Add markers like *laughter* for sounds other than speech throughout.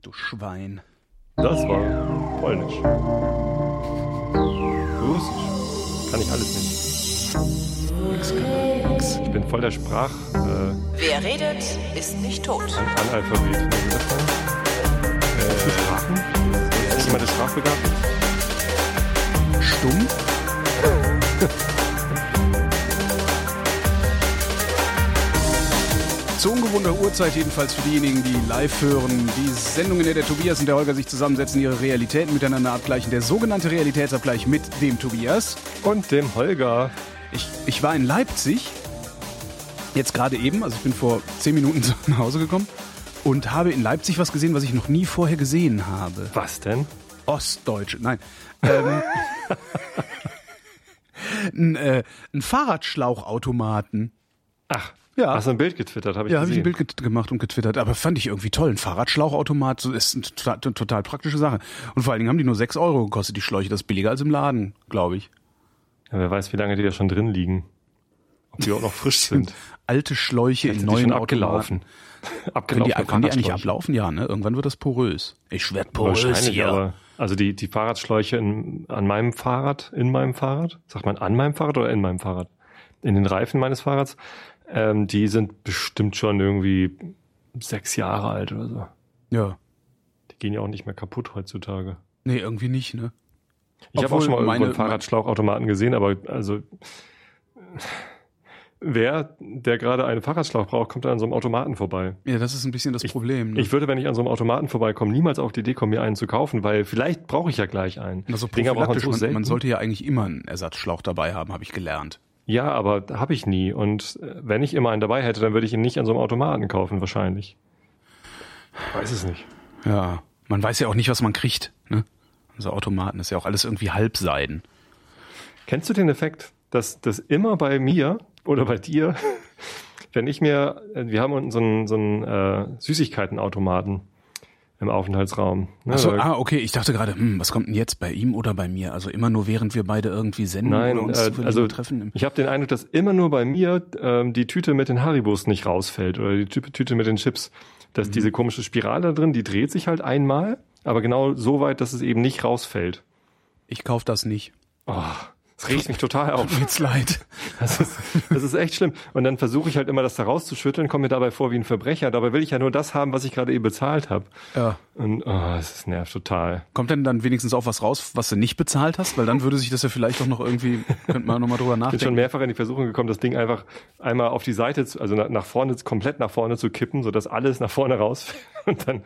Du Schwein. Das war polnisch. Russisch. Kann ich alles nicht. Nix kann nix. Ich bin voll der Sprach... Äh, Wer redet, ist nicht tot. An Analphabet. Äh, Sprachen? Ist jemand sprachbegabt? Stumm? *laughs* ungewohnter Uhrzeit jedenfalls für diejenigen, die live hören. Die Sendung, in der der Tobias und der Holger sich zusammensetzen, ihre Realitäten miteinander abgleichen. Der sogenannte Realitätsabgleich mit dem Tobias. Und dem Holger. Ich, ich war in Leipzig, jetzt gerade eben, also ich bin vor zehn Minuten *laughs* nach Hause gekommen und habe in Leipzig was gesehen, was ich noch nie vorher gesehen habe. Was denn? Ostdeutsche, nein. Ähm, *laughs* ein, äh, ein Fahrradschlauchautomaten. Ach, Ja. hast du ein Bild getwittert, habe ich Ja, habe ich ein Bild gemacht und getwittert, aber fand ich irgendwie toll. Ein Fahrradschlauchautomat so ist eine total, total praktische Sache. Und vor allen Dingen haben die nur 6 Euro gekostet, die Schläuche. Das ist billiger als im Laden, glaube ich. Ja, wer weiß, wie lange die da schon drin liegen. Ob die auch noch frisch sind. Alte Schläuche in neuen Automaten. abgelaufen. Können die, können die eigentlich ablaufen? Ja, ne? Irgendwann wird das porös. Ich werd porös Wahrscheinlich, hier. aber also die, die Fahrradschläuche in, an meinem Fahrrad, in meinem Fahrrad, sagt man an meinem Fahrrad oder in meinem Fahrrad? In den Reifen meines Fahrrads, ähm, die sind bestimmt schon irgendwie sechs Jahre alt oder so. ja. Die gehen ja auch nicht mehr kaputt heutzutage. Nee, irgendwie nicht, ne? Ich habe auch schon mal irgendwo meine- einen Fahrradschlauchautomaten gesehen, aber also wer, der gerade einen Fahrradschlauch braucht, kommt dann an so einem Automaten vorbei. Ja, das ist ein bisschen das Problem. Ne? Ich würde, wenn ich an so einem Automaten vorbeikomme, niemals auf die Idee kommen, mir einen zu kaufen, weil vielleicht brauche ich ja gleich einen. also Dinger braucht man so man sollte ja eigentlich immer einen Ersatzschlauch dabei haben, habe ich gelernt. Ja, aber habe ich nie. Und äh, wenn ich immer einen dabei hätte, dann würde ich ihn nicht an so einem Automaten kaufen, wahrscheinlich. Weiß es nicht. Ja, man weiß ja auch nicht, was man kriegt. Ne? So Automaten ist ja auch alles irgendwie Halbseiden. Kennst du den Effekt, dass das immer bei mir oder bei dir, *laughs* wenn ich mir, äh, wir haben unten so einen, so einen äh, Süßigkeitenautomaten im Aufenthaltsraum. Ne, Achso, ah, okay, ich dachte gerade, hm, was kommt denn jetzt bei ihm oder bei mir? Also immer nur während wir beide irgendwie senden Nein, uns äh, also treffen. ich habe den Eindruck, dass immer nur bei mir ähm, die Tüte mit den Haribos nicht rausfällt oder die Tü- Tüte mit den Chips. Dass diese komische Spirale da drin, die dreht sich halt einmal, aber genau so weit, dass es eben nicht rausfällt. Ich kauf das nicht. Oh, das regt mich total auf. Tut mir jetzt leid. Das ist, das ist echt schlimm. Und dann versuche ich halt immer, das da rauszuschütteln, komme mir dabei vor wie ein Verbrecher. Dabei will ich ja nur das haben, was ich gerade eben bezahlt habe. Ja. Und oh, es nervt total. Kommt denn dann wenigstens auch was raus, was du nicht bezahlt hast? Weil dann würde sich das ja vielleicht auch noch irgendwie, könnte man nochmal drüber Ich bin schon nachdenken. mehrfach in die Versuchung gekommen, das Ding einfach einmal auf die Seite, zu, also nach vorne, komplett nach vorne zu kippen, sodass alles nach vorne rausfällt *laughs* und dann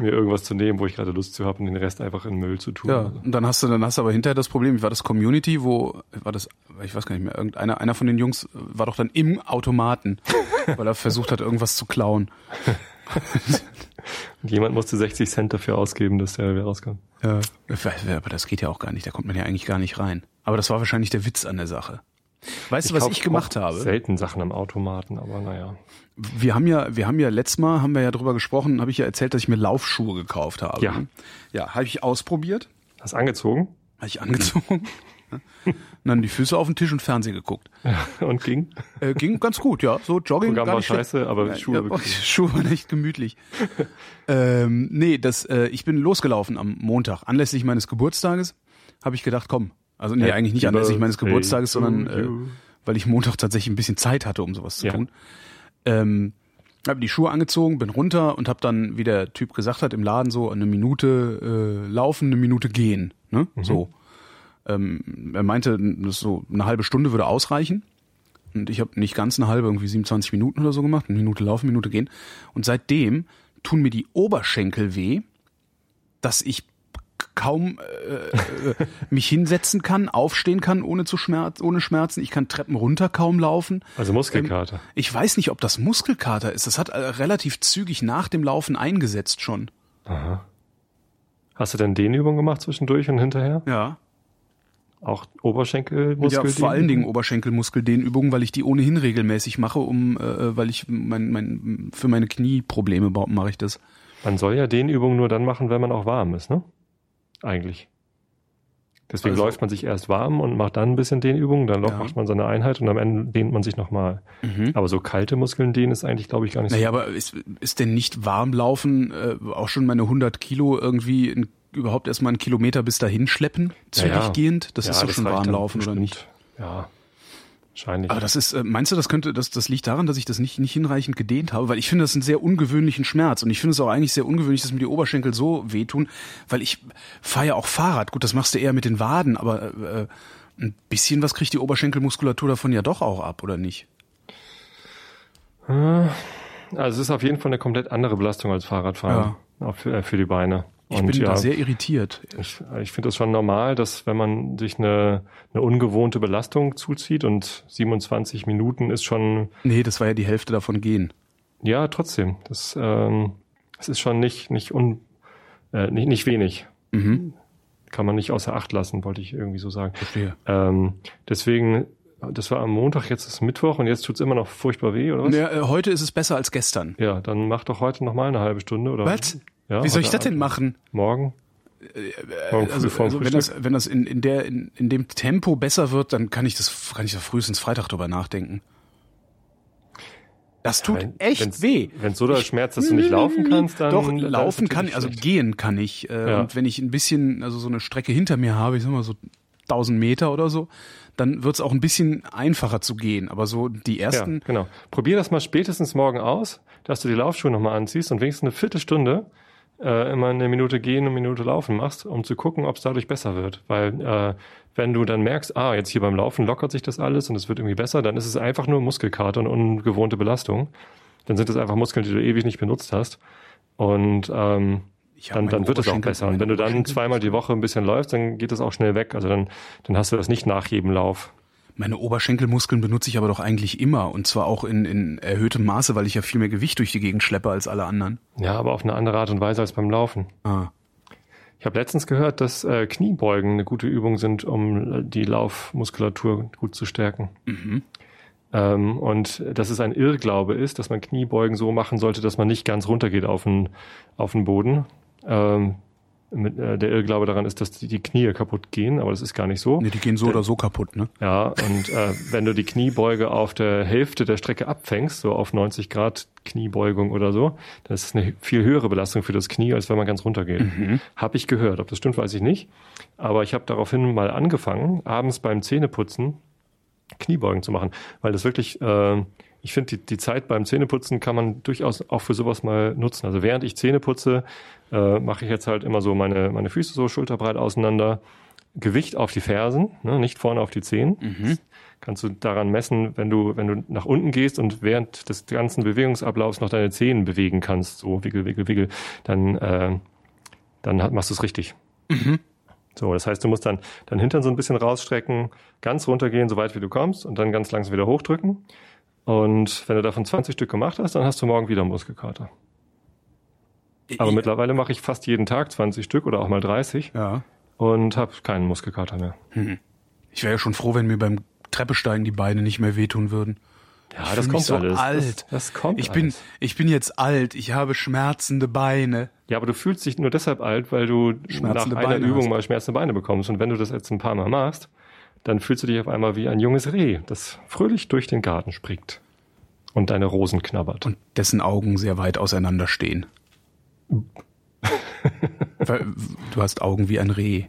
mir irgendwas zu nehmen, wo ich gerade Lust zu habe und den Rest einfach in Müll zu tun. Ja, und dann hast du, dann hast du aber hinterher das Problem, wie war das Community, wo, war das, ich weiß gar nicht mehr, irgendeiner, einer von den Jungs war doch dann im Automaten, *laughs* weil er versucht hat, irgendwas zu klauen. *laughs* Und jemand musste 60 Cent dafür ausgeben, dass der wieder rauskommt. Ja. Aber das geht ja auch gar nicht, da kommt man ja eigentlich gar nicht rein. Aber das war wahrscheinlich der Witz an der Sache. Weißt du, was ich gemacht habe? Selten Sachen am Automaten, aber naja. Wir haben ja, wir haben ja letztes Mal, haben wir ja drüber gesprochen, habe ich ja erzählt, dass ich mir Laufschuhe gekauft habe. Ja. Ja, habe ich ausprobiert, Hast angezogen habe ich angezogen. und *laughs* dann die Füße auf den Tisch und Fernsehen geguckt. *laughs* und ging. Äh, ging ganz gut, ja. So Jogging. Programm gar war nicht schlecht. scheiße, aber Ja, Schuhe ja. *laughs* Schuhe waren echt gemütlich. ähm, nee, das, äh, ich bin losgelaufen am Montag. Anlässlich meines Geburtstages habe ich gedacht, komm. Also nee, Happy eigentlich nicht anlässlich meines Geburtstages, sondern äh, weil ich Montag tatsächlich ein bisschen Zeit hatte, um sowas zu Ja. tun. Ähm, habe die Schuhe angezogen, bin runter und habe dann, wie der Typ gesagt hat, im Laden so eine Minute äh, laufen, eine Minute gehen. Ne? Mhm. So. Ähm, er meinte, so eine halbe Stunde würde ausreichen. Und ich habe nicht ganz eine halbe, irgendwie 27 Minuten oder so gemacht. Eine Minute laufen, eine Minute gehen. Und seitdem tun mir die Oberschenkel weh, dass ich kaum äh, äh, mich hinsetzen kann, aufstehen kann ohne zu Schmerz, ohne Schmerzen. Ich kann Treppen runter kaum laufen. Also Muskelkater. Ich weiß nicht, ob das Muskelkater ist. Das hat äh, relativ zügig nach dem Laufen eingesetzt schon. Hast du denn Dehnübungen gemacht zwischendurch und hinterher? Ja. Auch Oberschenkelmuskel? Ja, vor allen Dingen Oberschenkelmuskeldehnübungen, weil ich die ohnehin regelmäßig mache, um, äh, weil ich mein, mein, für meine Knieprobleme mache ich das. Man soll ja Dehnübungen nur dann machen, wenn man auch warm ist, ne? Eigentlich. Deswegen Also- läuft man sich erst warm und macht dann ein bisschen Dehnübungen, dann Ja. macht man seine Einheit und am Ende dehnt man sich nochmal. Aber so kalte Muskeln dehnen ist eigentlich, glaube ich, gar nicht Naja, aber ist, ist denn nicht warmlaufen äh, auch schon meine 100 Kilo irgendwie in, überhaupt erstmal einen Kilometer bis dahin schleppen? so. Ja, ja. Zügig Das Ja, ist doch schon reicht dann warmlaufen, oder nicht? Ja, wahrscheinlich. Aber das ist, äh, meinst du, das könnte, das, das liegt daran, dass ich das nicht, nicht hinreichend gedehnt habe? Weil ich finde das einen sehr ungewöhnlichen Schmerz. Und ich finde es auch eigentlich sehr ungewöhnlich, dass mir die Oberschenkel so wehtun, weil ich fahre ja auch Fahrrad. Gut, das machst du eher mit den Waden, aber äh, ein bisschen was kriegt die Oberschenkelmuskulatur davon ja doch auch ab, oder nicht? Also es ist auf jeden Fall eine komplett andere Belastung als Fahrradfahren auch für, äh, für die Beine. Ich bin ja, da sehr irritiert. ich, ich finde es schon normal, dass wenn man sich eine, eine ungewohnte Belastung zuzieht und 27 Minuten ist schon, Nee, das war ja die Hälfte davon gehen. ja, trotzdem, das, ähm, das ist schon nicht, nicht, un, äh, nicht, nicht wenig. Mhm. Kann man nicht außer Acht lassen, wollte ich irgendwie so sagen. Verstehe. Ähm, deswegen, das war am Montag, jetzt ist Mittwoch und jetzt tut's immer noch furchtbar weh, oder was? Ja, äh, heute ist es besser als gestern. Ja, dann mach doch heute noch mal eine halbe Stunde oder Was? Ja, Wie soll ich das denn machen? Morgen? Morgen früh Also, also wenn das, wenn das in, in, der, in, in dem Tempo besser wird, dann kann ich das, kann ich da frühestens Freitag drüber nachdenken. Das tut Wenn- echt wenn's- weh. Wenn so der Schmerz, dass du nicht laufen kannst, dann Doch, laufen kann, also schlecht. gehen kann ich. Äh, Ja. Und wenn ich ein bisschen, also so eine Strecke hinter mir habe, ich sag mal so 1000 Meter oder so, dann wird es auch ein bisschen einfacher zu gehen. Aber so die Ja, ersten, genau. Probier das mal spätestens morgen aus, dass du die Laufschuhe nochmal anziehst und wenigstens eine Viertelstunde äh, immer eine Minute gehen und eine Minute laufen machst, um zu gucken, ob es dadurch besser wird. Weil äh, wenn du dann merkst, ah, jetzt hier beim Laufen lockert sich das alles und es wird irgendwie besser, dann ist es einfach nur Muskelkater und ungewohnte Belastung. Dann sind es einfach Muskeln, die du ewig nicht benutzt hast. Und ähm, dann, dann wird es auch besser. Und wenn du dann zweimal die Woche ein bisschen läufst, dann geht es auch schnell weg. Also dann, dann hast du das nicht nach jedem Lauf. Meine Oberschenkelmuskeln benutze ich aber doch eigentlich immer und zwar auch in, in erhöhtem Maße, weil ich ja viel mehr Gewicht durch die Gegend schleppe als alle anderen. Ja, aber auf eine andere Art und Weise als beim Laufen. Ah. Ich habe letztens gehört, dass äh, Kniebeugen eine gute Übung sind, um äh, die Laufmuskulatur gut zu stärken. Mhm. Ähm, und dass es ein Irrglaube ist, dass man Kniebeugen so machen sollte, dass man nicht ganz runtergeht auf den, auf den Boden. Ähm, mit, äh, der Irrglaube daran ist, dass die, die Knie kaputt gehen, aber das ist gar nicht so. Nee, die gehen so oder so kaputt, ne? Ja, und äh, wenn du die Kniebeuge auf der Hälfte der Strecke abfängst, so auf 90 Grad Kniebeugung oder so, dann ist es eine viel höhere Belastung für das Knie, als wenn man ganz runter geht. Habe ich gehört. Ob das stimmt, weiß ich nicht. Aber ich habe daraufhin mal angefangen, abends beim Zähneputzen Kniebeugen zu machen, weil das wirklich, äh, ich finde, die, die Zeit beim Zähneputzen kann man durchaus auch für sowas mal nutzen. Also während ich Zähne putze, äh, mache ich jetzt halt immer so meine, meine Füße so schulterbreit auseinander, Gewicht auf die Fersen, ne, nicht vorne auf die Zehen. Kannst du daran messen, wenn du, wenn du nach unten gehst und während des ganzen Bewegungsablaufs noch deine Zehen bewegen kannst, so wickel, wickel, wickel, dann, äh, dann hat- machst du es richtig. So, das heißt, du musst dann dein Hintern so ein bisschen rausstrecken, ganz runtergehen, so weit wie du kommst und dann ganz langsam wieder hochdrücken. Und wenn du davon 20 Stück gemacht hast, dann hast du morgen wieder Muskelkater. Aber Ich- mittlerweile mache ich fast jeden Tag 20 Stück oder auch mal 30 Ja. und habe keinen Muskelkater mehr. Ich wäre ja schon froh, wenn mir beim Treppesteigen die Beine nicht mehr wehtun würden. Ja, Ich fühl mich so alt. Das, das kommt Ich bin, alles. ich bin jetzt alt, ich habe schmerzende Beine. Ja, aber du fühlst dich nur deshalb alt, weil du nach einer Beine Übung hast. mal schmerzende Beine bekommst. Und wenn du das jetzt ein paar Mal machst, dann fühlst du dich auf einmal wie ein junges Reh, das fröhlich durch den Garten springt und deine Rosen knabbert. Und dessen Augen sehr weit auseinander stehen. *laughs* Du hast Augen wie ein Reh.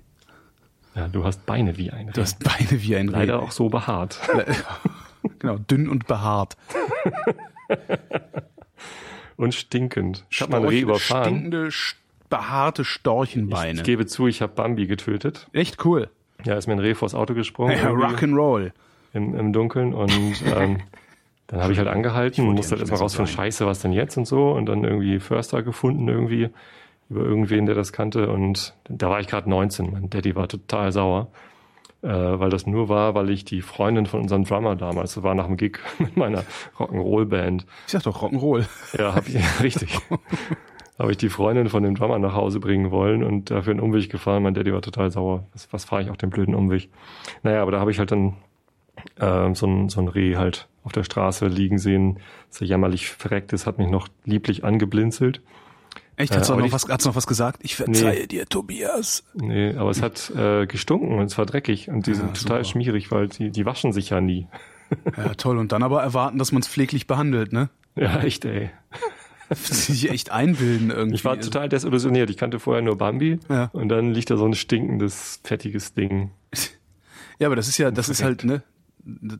ja, du hast Beine wie ein Reh. Du hast Beine wie ein Reh. Leider auch so behaart. *laughs* Genau, dünn und behaart. Und stinkend. Ich habe mal Reh überfahren. Stinkende, st- behaarte Storchenbeine. Ich gebe zu, ich habe Bambi getötet. Echt cool. Ja, ist mir ein Reh vors Auto gesprungen. Ja, Rock'n'Roll. im, im Dunkeln und *laughs* ähm, dann habe ich halt angehalten und musste halt erstmal raus so von. Scheiße, was denn jetzt und so und dann irgendwie Förster gefunden irgendwie über irgendwen, der das kannte und da war ich gerade 19. Mein Daddy war total sauer, äh, weil das nur war, weil ich die Freundin von unserem Drummer damals, das war nach dem Gig *laughs* mit meiner Rock'n'Roll-Band, Ich sag doch Rock'n'Roll. ja, hab ich, *laughs* richtig. *laughs* habe ich die Freundin von dem Drummer nach Hause bringen wollen und dafür einen Umweg gefahren. Mein Daddy war total sauer. Was, was fahre ich auch den blöden Umweg? Naja, aber da habe ich halt dann ähm, so, ein, so ein Reh halt auf der Straße liegen sehen, ja jämmerlich verreckt ist, hat mich noch lieblich angeblinzelt. Echt? Äh, Hat's, auch aber noch was, hat's noch was gesagt? Ich verzeihe dir, Tobias. Nee, aber es hat äh, gestunken und es war dreckig und die Ja, sind total super. schmierig, weil die, die waschen sich ja nie. *laughs* Ja, toll. Und dann aber erwarten, dass man es pfleglich behandelt, ne? Ja, echt, ey. Sich echt einbilden irgendwie. Ich war total desillusioniert. Ich kannte vorher nur Bambi Ja. und dann liegt da so ein stinkendes, fettiges Ding. *laughs* Ja, aber das ist ja, das ist halt, ne?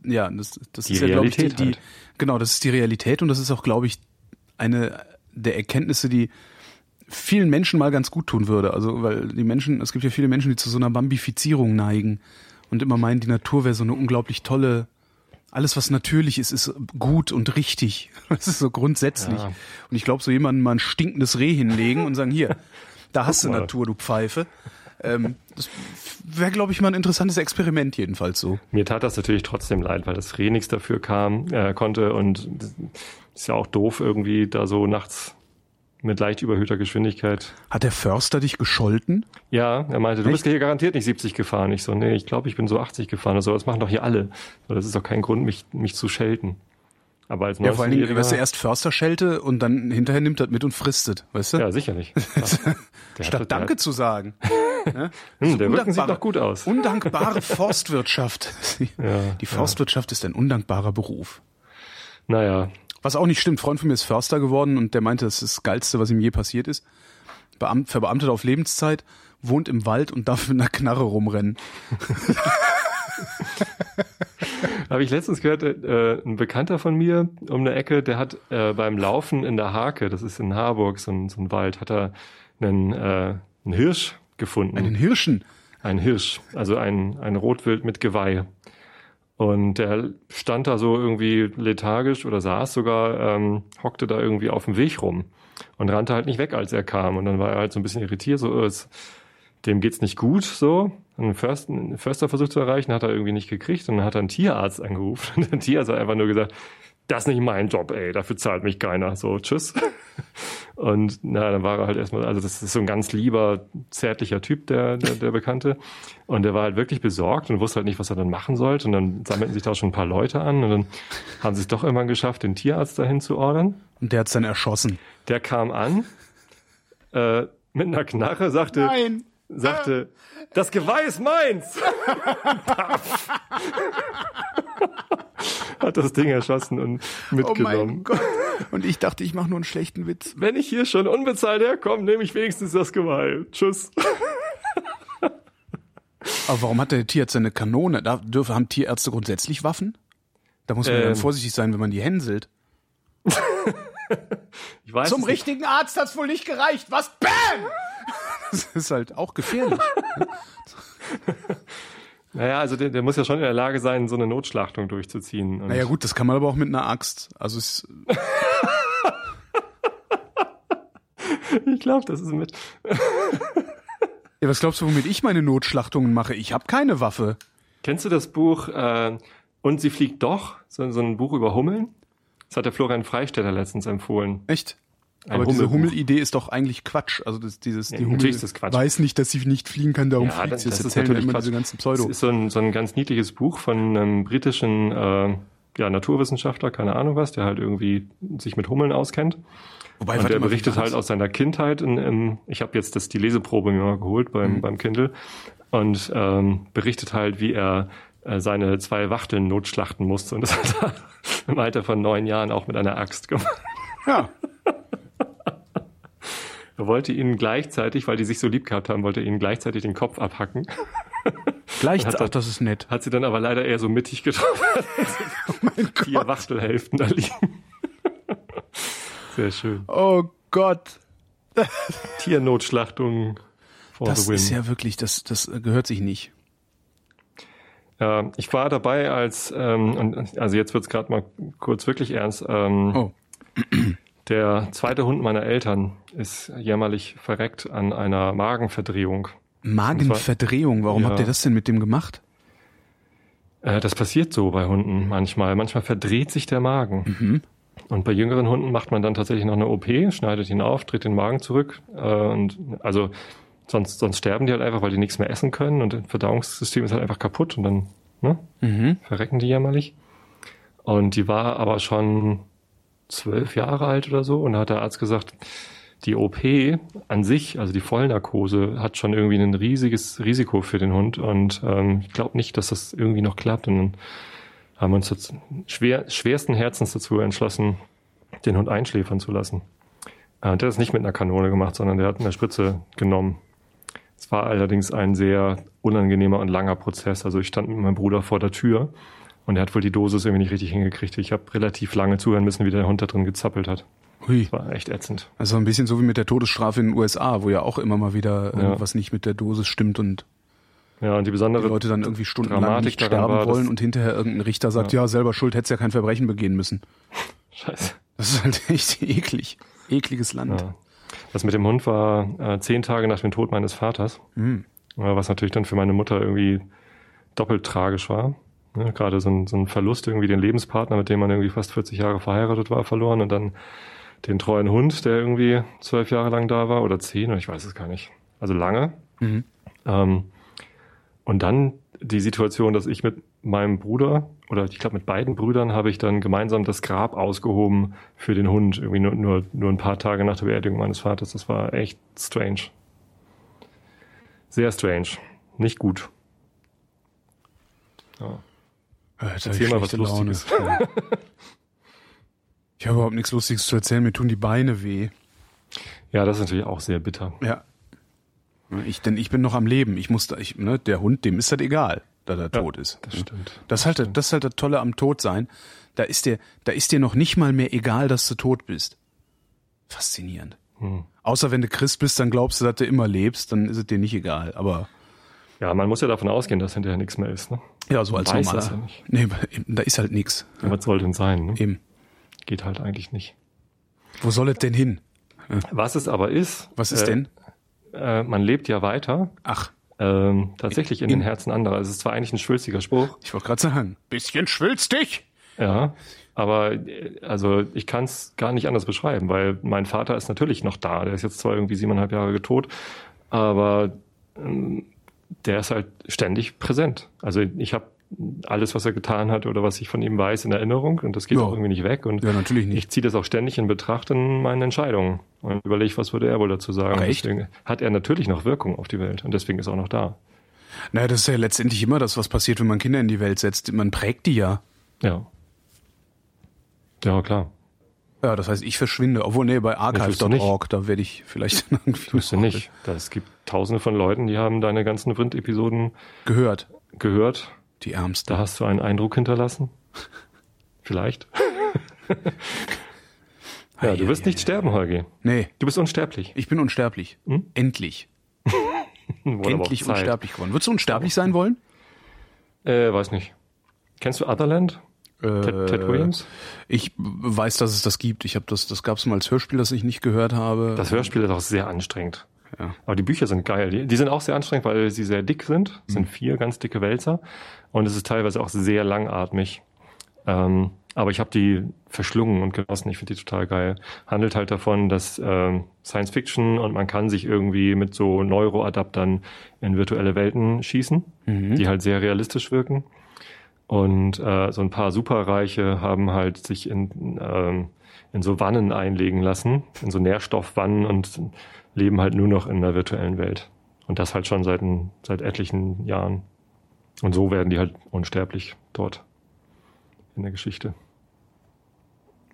Ja, das, das Die ist ja, glaube ich, die, die, halt. genau, das ist die Realität und das ist auch, glaube ich, eine der Erkenntnisse, die vielen Menschen mal ganz gut tun würde. Also, weil die Menschen, es gibt ja viele Menschen, die zu so einer Bambifizierung neigen und immer meinen, die Natur wäre so eine unglaublich tolle, alles was natürlich ist, ist gut und richtig. *laughs* Das ist so grundsätzlich. Ja. Und ich glaube, so jemanden mal ein stinkendes Reh hinlegen und sagen, hier, *laughs* da hast du mal. Natur, du Pfeife. Ähm, das wäre, glaube ich, mal ein interessantes Experiment jedenfalls so. Mir tat das natürlich trotzdem leid, weil das Reh nichts dafür kam, äh, konnte und ist ja auch doof irgendwie da so nachts mit leicht überhöhter Geschwindigkeit. Hat der Förster dich gescholten? Ja, er meinte, du Echt? bist hier garantiert nicht 70 gefahren. Ich so, nee, ich glaube, ich bin so 80 gefahren oder so. Das machen doch hier alle. So, Das ist doch kein Grund, mich, mich zu schelten. Aber als Ja, vor allen Dingen, 19-Jähriger- weißt du, erst Försterschelte und dann hinterher nimmt das mit und fristet, weißt du? Ja, sicherlich. *laughs* Ja. Statt Danke zu sagen. *laughs* Hm, der Rücken sieht doch gut aus. Undankbare *laughs* Forstwirtschaft. Ja, Die Forstwirtschaft ist ein undankbarer Beruf. Naja, Was auch nicht stimmt, Freund von mir ist Förster geworden und der meinte, das ist das Geilste, was ihm je passiert ist. Beamt, verbeamtet auf Lebenszeit, wohnt im Wald und darf mit einer Knarre rumrennen. *laughs* habe ich letztens gehört, äh, ein Bekannter von mir um eine Ecke, der hat äh, beim Laufen in der Hake, das ist in Harburg, so ein, so ein Wald, hat er einen, äh, einen Hirsch gefunden. Einen Hirschen. Ein Hirsch, also ein, ein Rotwild mit Geweih. Und der stand da so irgendwie lethargisch oder saß sogar, ähm, hockte da irgendwie auf dem Weg rum und rannte halt nicht weg, als er kam. Und dann war er halt so ein bisschen irritiert, so, äh, es, dem geht's nicht gut, so. Einen, Förster, einen Förster versucht zu erreichen, hat er irgendwie nicht gekriegt und dann hat er einen Tierarzt angerufen. Und *laughs* der Tierarzt hat einfach nur gesagt, das ist nicht mein Job, ey, dafür zahlt mich keiner. So, tschüss. Und na, dann war er halt erstmal, also das ist so ein ganz lieber, zärtlicher Typ, der, der, der Bekannte. Und der war halt wirklich besorgt und wusste halt nicht, was er dann machen sollte. Und dann sammelten sich da schon ein paar Leute an und dann haben sie es doch irgendwann geschafft, den Tierarzt dahin zu ordern. Und der hat's dann erschossen. Der kam an, äh, mit einer Knarre, sagte, Nein. Sagte, das Geweih ist meins! *laughs* Hat das Ding erschossen und Oh mitgenommen. Gott. Und ich dachte, ich mache nur einen schlechten Witz. Wenn ich hier schon unbezahlt herkomme, nehme ich wenigstens das Geweih. Tschüss. *laughs* Aber warum hat der Tierarzt eine Kanone? Da dürfen, haben Tierärzte grundsätzlich Waffen? Da muss man Ähm. dann vorsichtig sein, wenn man die hänselt. *laughs* Ich weiß Zum es richtigen Arzt hat's wohl nicht gereicht. Was? Bam! Das ist halt auch gefährlich. *laughs* Naja, also der, der muss ja schon in der Lage sein, so eine Notschlachtung durchzuziehen. Und Naja gut, das kann man aber auch mit einer Axt. Also es, *laughs* Ich glaube, das ist mit. ja, was glaubst du, womit ich meine Notschlachtungen mache? Ich habe keine Waffe. Kennst du das Buch äh, Und sie fliegt doch? So, so ein Buch über Hummeln? Das hat der Florian Freistetter letztens empfohlen. Echt? Ein aber diese Hummelbuch. Hummelidee ist doch eigentlich Quatsch. Also das, dieses Ja, die Hummel das weiß nicht, dass sie nicht fliegen kann, darum Ja, fliegt das, sie. das Das ist erzählen immer Quatsch. diese ganzen Pseudo. ist so ein, so ein ganz niedliches Buch von einem britischen äh, ja, Naturwissenschaftler, keine Ahnung was, der halt irgendwie sich mit Hummeln auskennt. Wobei, Und der berichtet halt das? aus seiner Kindheit. In, in, ich habe jetzt das die Leseprobe mir mal geholt beim, Mhm. beim Kindle und ähm, berichtet halt, wie er äh, seine zwei Wachteln notschlachten musste. Und das hat er *laughs* im Alter von neun Jahren auch mit einer Axt gemacht. Ja, *laughs* Er wollte ihnen gleichzeitig, weil die sich so lieb gehabt haben, wollte er ihnen gleichzeitig den Kopf abhacken. *laughs* gleich. Hat Ach, er- das ist nett. Hat sie dann aber leider eher so mittig getroffen. *laughs* Vier Wachtelhälften da liegen. Sehr schön. Oh Gott. *laughs* Tiernotschlachtung for Das the win. ist ja wirklich, das, das gehört sich nicht. Ja, ich war dabei, als, ähm, und also jetzt wird's gerade mal kurz wirklich ernst. Ähm, Oh. Der zweite Hund meiner Eltern ist jämmerlich verreckt an einer Magenverdrehung. Magenverdrehung, warum Ja. habt ihr das denn mit dem gemacht? Äh, das passiert so bei Hunden manchmal. Manchmal verdreht sich der Magen. Mhm. Und bei jüngeren Hunden macht man dann tatsächlich noch eine OP, schneidet ihn auf, dreht den Magen zurück. Äh, und also sonst, sonst sterben die halt einfach, weil die nichts mehr essen können und das Verdauungssystem ist halt einfach kaputt und dann ne, Mhm. verrecken die jämmerlich. Und die war aber schon zwölf Jahre alt oder so und da hat der Arzt gesagt, die OP an sich, also die Vollnarkose, hat schon irgendwie ein riesiges Risiko für den Hund und ähm, ich glaube nicht, dass das irgendwie noch klappt. Und dann haben wir uns jetzt schwer, schwersten Herzens dazu entschlossen, den Hund einschläfern zu lassen. Äh, der hat das nicht mit einer Kanone gemacht, sondern der hat eine Spritze genommen. Es war allerdings ein sehr unangenehmer und langer Prozess. Also ich stand mit meinem Bruder vor der Tür und er hat wohl die Dosis irgendwie nicht richtig hingekriegt. Ich habe relativ lange zuhören müssen, wie der Hund da drin gezappelt hat. Hui. Das war echt ätzend. Also ein bisschen so wie mit der Todesstrafe in den USA, wo ja auch immer mal wieder Ja. irgendwas nicht mit der Dosis stimmt und Ja, und die die besondere Leute dann irgendwie stundenlang Dramatik nicht sterben war, wollen und hinterher irgendein Richter sagt, ja, selber schuld, hättest ja kein Verbrechen begehen müssen. *laughs* Scheiße. Das ist halt echt eklig. Ekliges Land. Ja. Das mit dem Hund war äh, zehn Tage nach dem Tod meines Vaters, Hm. äh, was natürlich dann für meine Mutter irgendwie doppelt tragisch war. Ne? Gerade so ein, so ein Verlust, irgendwie den Lebenspartner, mit dem man irgendwie fast 40 Jahre verheiratet war, verloren und dann den treuen Hund, der irgendwie zwölf Jahre lang da war oder zehn, ich weiß es gar nicht. Also lange. Mhm. Ähm, und dann die Situation, dass ich mit meinem Bruder oder ich glaube mit beiden Brüdern habe ich dann gemeinsam das Grab ausgehoben für den Hund, irgendwie nur, nur, nur ein paar Tage nach der Beerdigung meines Vaters. Das war echt strange. Sehr strange. Nicht gut. Ja. *laughs* Hab Erzähl ich mal was. Lustiges. Ja. Ich habe überhaupt nichts Lustiges zu erzählen, mir tun die Beine weh. ja, das ist natürlich auch sehr bitter. Ja. Ich, denn ich bin noch am Leben. Ich muss da, ich, ne, der Hund, dem ist das egal, da er tot ist. Das stimmt. Das ist halt, das ist halt das Tolle am Todsein. Da ist dir, da ist dir noch nicht mal mehr egal, dass du tot bist. Faszinierend. Hm. Außer wenn du Christ bist, dann glaubst du, dass du immer lebst, dann ist es dir nicht egal. Aber Ja, man muss ja davon ausgehen, dass hinterher nichts mehr ist. Ne? ja, so als weiß normaler. ja nicht. Nee, da ist halt nichts. Ja. Was soll denn sein? Ne? Eben. Geht halt eigentlich nicht. Wo soll es denn hin? Was es aber ist, Was ist äh, denn? Äh, man lebt ja weiter, Ach, ähm, tatsächlich in, In- den Herzen anderer. Es ist zwar eigentlich ein schwülstiger Spruch, ich wollte gerade sagen, bisschen schwülstig. ja, aber äh, also ich kann es gar nicht anders beschreiben, weil mein Vater ist natürlich noch da. Der ist jetzt zwar irgendwie siebeneinhalb Jahre tot, aber ähm, der ist halt ständig präsent. Also ich habe alles, was er getan hat oder was ich von ihm weiß, in Erinnerung und das geht Ja. auch irgendwie nicht weg. Und Ja, natürlich nicht. ich ziehe das auch ständig in Betracht in meinen Entscheidungen und überlege, was würde er wohl dazu sagen. Ach, echt? Deswegen hat er natürlich noch Wirkung auf die Welt und deswegen ist er auch noch da. Naja, das ist ja letztendlich immer das, was passiert, wenn man Kinder in die Welt setzt. Man prägt die ja. Ja. Ja, klar. Ja, das heißt, ich verschwinde. Obwohl, nee, bei archive.org, da werde ich vielleicht *laughs* Tust du nicht. Es gibt tausende von Leuten, die haben deine ganzen Vrind-Episoden gehört. gehört. Die Ärmsten. Da hast du einen Eindruck hinterlassen. Vielleicht. *laughs* ja, du wirst nicht sterben, Holgi. Nee, Du bist unsterblich. ich bin unsterblich. Hm? Endlich. *laughs* Endlich unsterblich geworden. Würdest du unsterblich sein wollen? Äh, weiß nicht. Kennst du Otherland? Ted, Ted Williams? Ich weiß, dass es das gibt. Ich habe das, das gab es mal als Hörspiel, das ich nicht gehört habe. Das Hörspiel ist auch sehr anstrengend. Ja. Aber die Bücher sind geil. Die, die sind auch sehr anstrengend, weil sie sehr dick sind. Es sind vier ganz dicke Wälzer. Und es ist teilweise auch sehr langatmig. Ähm, aber ich habe die verschlungen und genossen. Ich finde die total geil. Handelt halt davon, dass ähm, Science Fiction und man kann sich irgendwie mit so Neuroadaptern in virtuelle Welten schießen, die halt sehr realistisch wirken. Und äh, so ein paar Superreiche haben halt sich in, ähm, in so Wannen einlegen lassen, in so Nährstoffwannen und leben halt nur noch in der virtuellen Welt. Und das halt schon seit, seit etlichen Jahren. Und so werden die halt unsterblich dort in der Geschichte.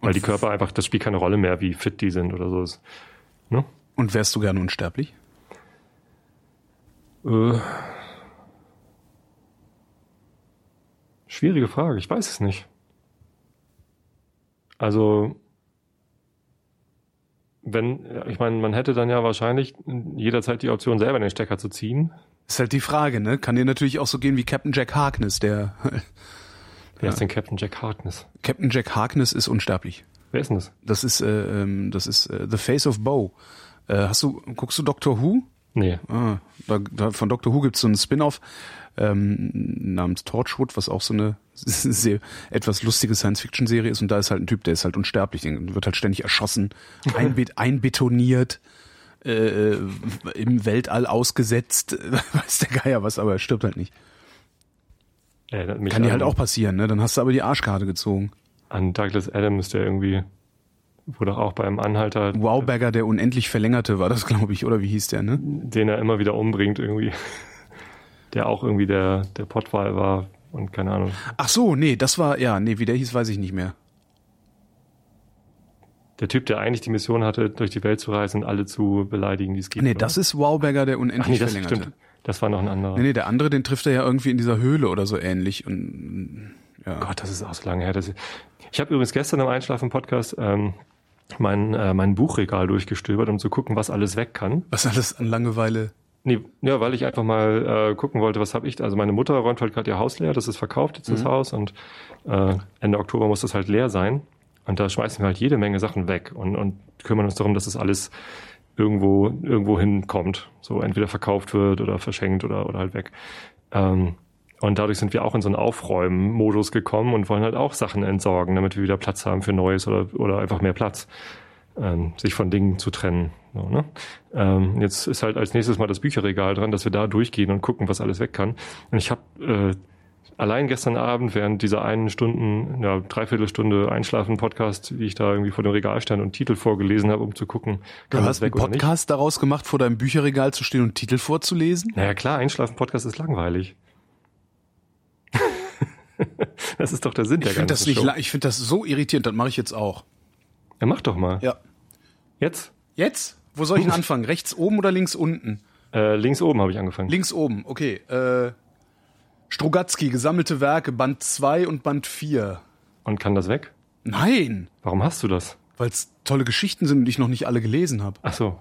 Weil die Körper einfach, das spielt keine Rolle mehr, wie fit die sind oder so. Ne? Und wärst du gerne unsterblich? Äh, schwierige Frage, ich weiß es nicht. Also, wenn, ja, ich meine, man hätte dann ja wahrscheinlich jederzeit die Option, selber den Stecker zu ziehen. Ist halt die Frage, ne? Kann dir natürlich auch so gehen wie Captain Jack Harkness, der Wer ist denn Captain Jack Harkness? Captain Jack Harkness ist unsterblich. Wer ist denn das? Das ist, äh, ähm, das ist äh, The Face of Bo. Äh, hast du, guckst du Doctor Who? Nee. Ah, da, da, von Doctor Who gibt's so einen Spin-off ähm, namens Torchwood, was auch so eine *laughs* sehr etwas lustige Science-Fiction-Serie ist. Und da ist halt ein Typ, der ist halt unsterblich, den wird halt ständig erschossen, *laughs* einbet einbetoniert, äh, im Weltall ausgesetzt, *laughs* weiß der Geier was, aber er stirbt halt nicht. Kann dir halt auch passieren, ne? Dann hast du aber die Arschkarte gezogen. an Douglas Adams, der irgendwie wo doch auch beim Anhalter, Wowbagger, der unendlich verlängerte, war das, glaube ich, oder wie hieß der, ne? den er immer wieder umbringt irgendwie. Der auch irgendwie der, der Pottwal war und keine Ahnung. Ach so, nee, das war, ja, nee, wie der hieß, weiß ich nicht mehr. Der Typ, der eigentlich die Mission hatte, durch die Welt zu reisen und alle zu beleidigen, die es gibt. Nee, oder? das ist Wowbagger, der Ach unendlich nee, das verlängerte. stimmt. Das war noch ein anderer. Nee, nee, der andere, den trifft er ja irgendwie in dieser Höhle oder so ähnlich und, ja. Gott, das ist auch so lange her. Dass ich ich habe übrigens gestern im Einschlafen-Podcast ähm, mein, äh, mein Buchregal durchgestöbert, um zu gucken, was alles weg kann. Was alles an Langeweile. Nee, ja, weil ich einfach mal äh, gucken wollte, was habe ich. Also meine Mutter räumt halt gerade ihr Haus leer, das ist verkauft jetzt das Haus und äh, Ende Oktober muss das halt leer sein. Und da schmeißen wir halt jede Menge Sachen weg und, und kümmern uns darum, dass das alles irgendwo irgendwo hinkommt. So entweder verkauft wird oder verschenkt oder, oder halt weg. Ähm, und dadurch sind wir auch in so einen Aufräumen-Modus gekommen und wollen halt auch Sachen entsorgen, damit wir wieder Platz haben für Neues oder, oder einfach mehr Platz, ähm, sich von Dingen zu trennen. So, ne? ähm, jetzt ist halt als nächstes mal das Bücherregal dran, dass wir da durchgehen und gucken, was alles weg kann. Und ich habe äh, allein gestern Abend während dieser einen Stunden, ja, Dreiviertelstunde Einschlafen-Podcast, wie ich da irgendwie vor dem Regal stand und Titel vorgelesen habe, um zu gucken, Du kann hast das einen weg oder nicht. Podcast daraus gemacht, vor deinem Bücherregal zu stehen und Titel vorzulesen? Naja, klar, Einschlafen-Podcast ist langweilig. *laughs* das ist doch der Sinn Ich der ganzen das nicht, Show. la- ich finde das so irritierend, das mache ich jetzt auch. Ja, mach doch mal. Ja. Jetzt? Jetzt? Wo soll ich denn anfangen? Rechts oben oder links unten? Äh, links oben habe ich angefangen. Links oben, okay. Äh, Strugatsky, gesammelte Werke, Band 2 und Band 4. Und kann das weg? Nein, Warum hast du das? weil es tolle Geschichten sind und ich noch nicht alle gelesen habe. Ach so.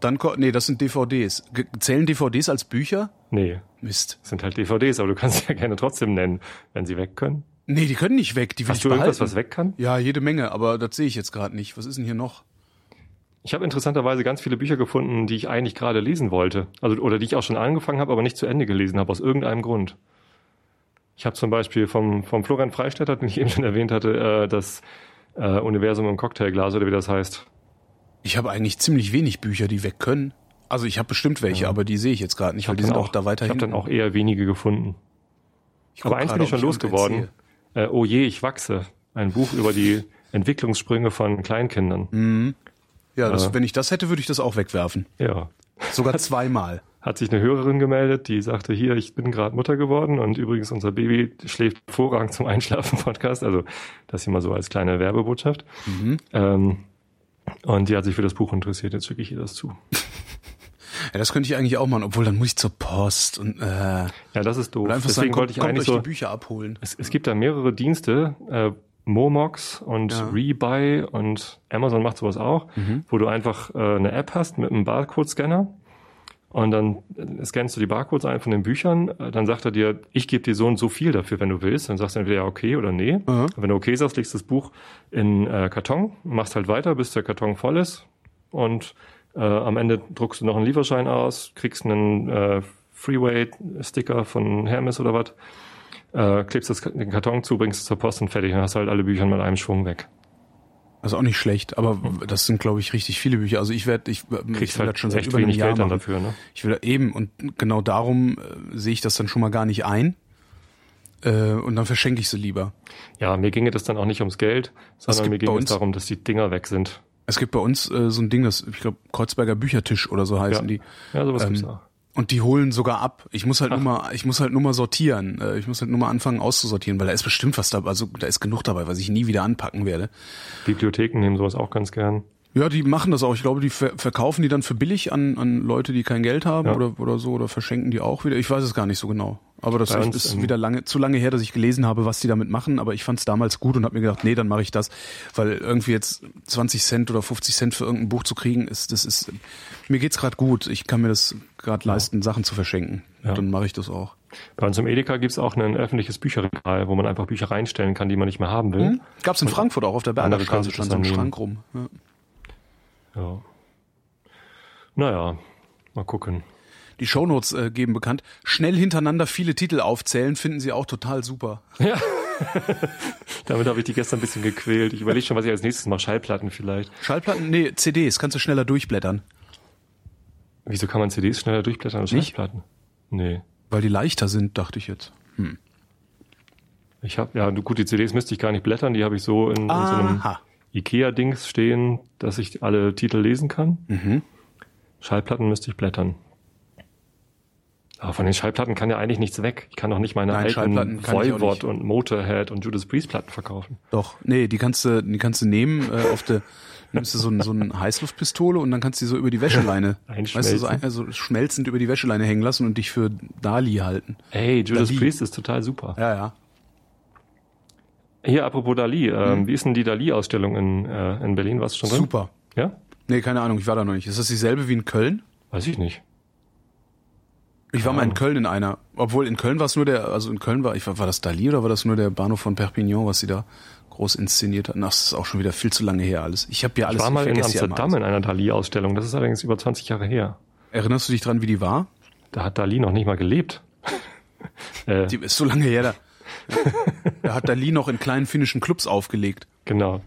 Dann, nee, das sind DVDs. Ge zählen DVDs als Bücher? Nee, Mist. das sind halt DVDs, aber du kannst sie ja gerne trotzdem nennen, wenn sie weg können. Nee, die können nicht weg, die will Hast ich du behalten. irgendwas, was weg kann? Ja, jede Menge, aber das sehe ich jetzt gerade nicht. Was ist denn hier noch? Ich habe interessanterweise ganz viele Bücher gefunden, die ich eigentlich gerade lesen wollte. Also, oder die ich auch schon angefangen habe, aber nicht zu Ende gelesen habe, aus irgendeinem Grund. Ich habe zum Beispiel vom, vom Florian Freistetter, den ich *laughs* eben schon erwähnt hatte, äh, das äh, Universum im Cocktailglas oder wie das heißt. Ich habe eigentlich ziemlich wenig Bücher, die weg können. Also ich habe bestimmt welche, aber die sehe ich jetzt gerade nicht, Ich weil habe die sind auch, auch da ich weiter hab dann auch eher wenige gefunden. Ich Aber eins bin ich schon losgeworden. Äh, oh je, ich wachse. Ein Buch über die Entwicklungssprünge von Kleinkindern. sehe. Ja, das, Äh. wenn ich das hätte, würde ich das auch wegwerfen. Ja. Sogar zweimal. Hat sich eine Hörerin gemeldet, die sagte, hier, ich bin gerade Mutter geworden und übrigens unser Baby schläft hervorragend zum Einschlafen-Podcast. Also das hier mal so als kleine Werbebotschaft. Mhm. Ähm, und die hat sich für das Buch interessiert. Jetzt schicke ich ihr das zu. *laughs* Ja, das könnte ich eigentlich auch machen, obwohl dann muss ich zur Post und äh, Ja, das ist doof. Deswegen sagen, wollte ich eigentlich so. die Bücher abholen. Es, es gibt da mehrere Dienste, äh, Momox und Ja. Rebuy und Amazon macht sowas auch, Mhm. wo du einfach äh, eine App hast mit einem Barcode-Scanner und dann äh, scannst du die Barcodes ein von den Büchern, äh, dann sagt er dir, ich gebe dir so und so viel dafür, wenn du willst. Dann sagst du entweder ja okay oder nee. Und wenn du okay sagst, legst du das Buch in äh, Karton, machst halt weiter, bis der Karton voll ist und äh, am Ende druckst du noch einen Lieferschein aus, kriegst einen äh, Freeway-Sticker von Hermes oder was, äh, klebst das, den Karton zu, bringst es zur Post und fertig. Dann hast du halt alle Bücher mit einem Schwung weg. Also auch nicht schlecht, aber das sind, glaube ich, richtig viele Bücher. Also ich werde, ich, ich Kriegst will halt das schon seit über einem wenig Jahr Geld dann machen. dafür, ne? Ich will eben und genau darum äh, sehe ich das dann schon mal gar nicht ein. Äh, und dann verschenke ich sie lieber. Ja, mir ginge das dann auch nicht ums Geld, sondern mir ging es darum, dass die Dinger weg sind. Es gibt bei uns äh, so ein Ding, das ich glaube Kreuzberger Büchertisch oder so heißen Ja. die. Ja, sowas gibt's Ähm, auch. Und die holen sogar ab. Ich muss halt nur mal, ich muss halt nur mal sortieren. Äh, Ich muss halt nur mal anfangen auszusortieren, weil da ist bestimmt was dabei. Also da ist genug dabei, was ich nie wieder anpacken werde. Bibliotheken nehmen sowas auch ganz gern. Ja, die machen das auch. Ich glaube, die ver verkaufen die dann für billig an, an Leute, die kein Geld haben Ja. oder, oder so oder verschenken die auch wieder. Ich weiß es gar nicht so genau. Aber das ist, ist wieder lange, zu lange her, dass ich gelesen habe, was die damit machen. Aber ich fand es damals gut und habe mir gedacht, nee, dann mache ich das, weil irgendwie jetzt 20 Cent oder 50 Cent für irgendein Buch zu kriegen, ist das ist mir geht's gerade gut. Ich kann mir das gerade leisten, Sachen zu verschenken. Ja. Dann mache ich das auch. Bei uns im Edeka gibt's auch ein öffentliches Bücherregal, wo man einfach Bücher reinstellen kann, die man nicht mehr haben will. Gab's in Frankfurt auch auf der sich stand so ein Schrank rum. Ja. Ja. Naja, mal gucken. Die Shownotes äh, geben bekannt. Schnell hintereinander viele Titel aufzählen, finden sie auch total super. Ja. *laughs* Damit habe ich die gestern ein bisschen gequält. Ich überlege schon, was ich als nächstes mache. Schallplatten vielleicht. Schallplatten, nee, CDs, kannst du schneller durchblättern. Wieso kann man CDs schneller durchblättern als Nicht? Schallplatten? Nee. Weil die leichter sind, dachte ich jetzt. Ich habe ja, gut, die CDs müsste ich gar nicht blättern, die habe ich so in, in so einem Aha. Ikea-Dings stehen, dass ich alle Titel lesen kann. Mhm. Schallplatten müsste ich blättern. Aber von den Schallplatten kann ja eigentlich nichts weg. Ich kann doch nicht meine Nein, alten Voivod und Motorhead und Judas Priest Platten verkaufen. Doch, nee, die kannst du, die kannst du nehmen, äh, auf der, *laughs* nimmst du so, ein, so eine Heißluftpistole und dann kannst du die so über die Wäscheleine, *laughs* weißt du, so ein, also schmelzend über die Wäscheleine hängen lassen und dich für Dali halten. Ey, Judas Dali. Priest ist total super. Ja, ja. Hier, apropos Dali, ähm, wie ist denn die Dali-Ausstellung in, äh, in Berlin? Warst du schon drin? Super. Ja? Nee, keine Ahnung, ich war da noch nicht. Ist das dieselbe wie in Köln? Weiß ich nicht. Ich war mal in. Köln in einer. Obwohl in Köln war es nur der, also in Köln war, ich war, war das Dali oder war das nur der Bahnhof von Perpignan, was sie da groß inszeniert hatten? Ach, das ist auch schon wieder viel zu lange her alles. Ich habe ja alles Ich war mal in ja Amsterdam in einer Dali-Ausstellung. Das ist allerdings über 20 Jahre her. Erinnerst du dich dran, wie die war? Da hat Dali noch nicht mal gelebt. *laughs* äh, Die ist so lange her da. Da hat Dali noch in kleinen finnischen Clubs aufgelegt. genau.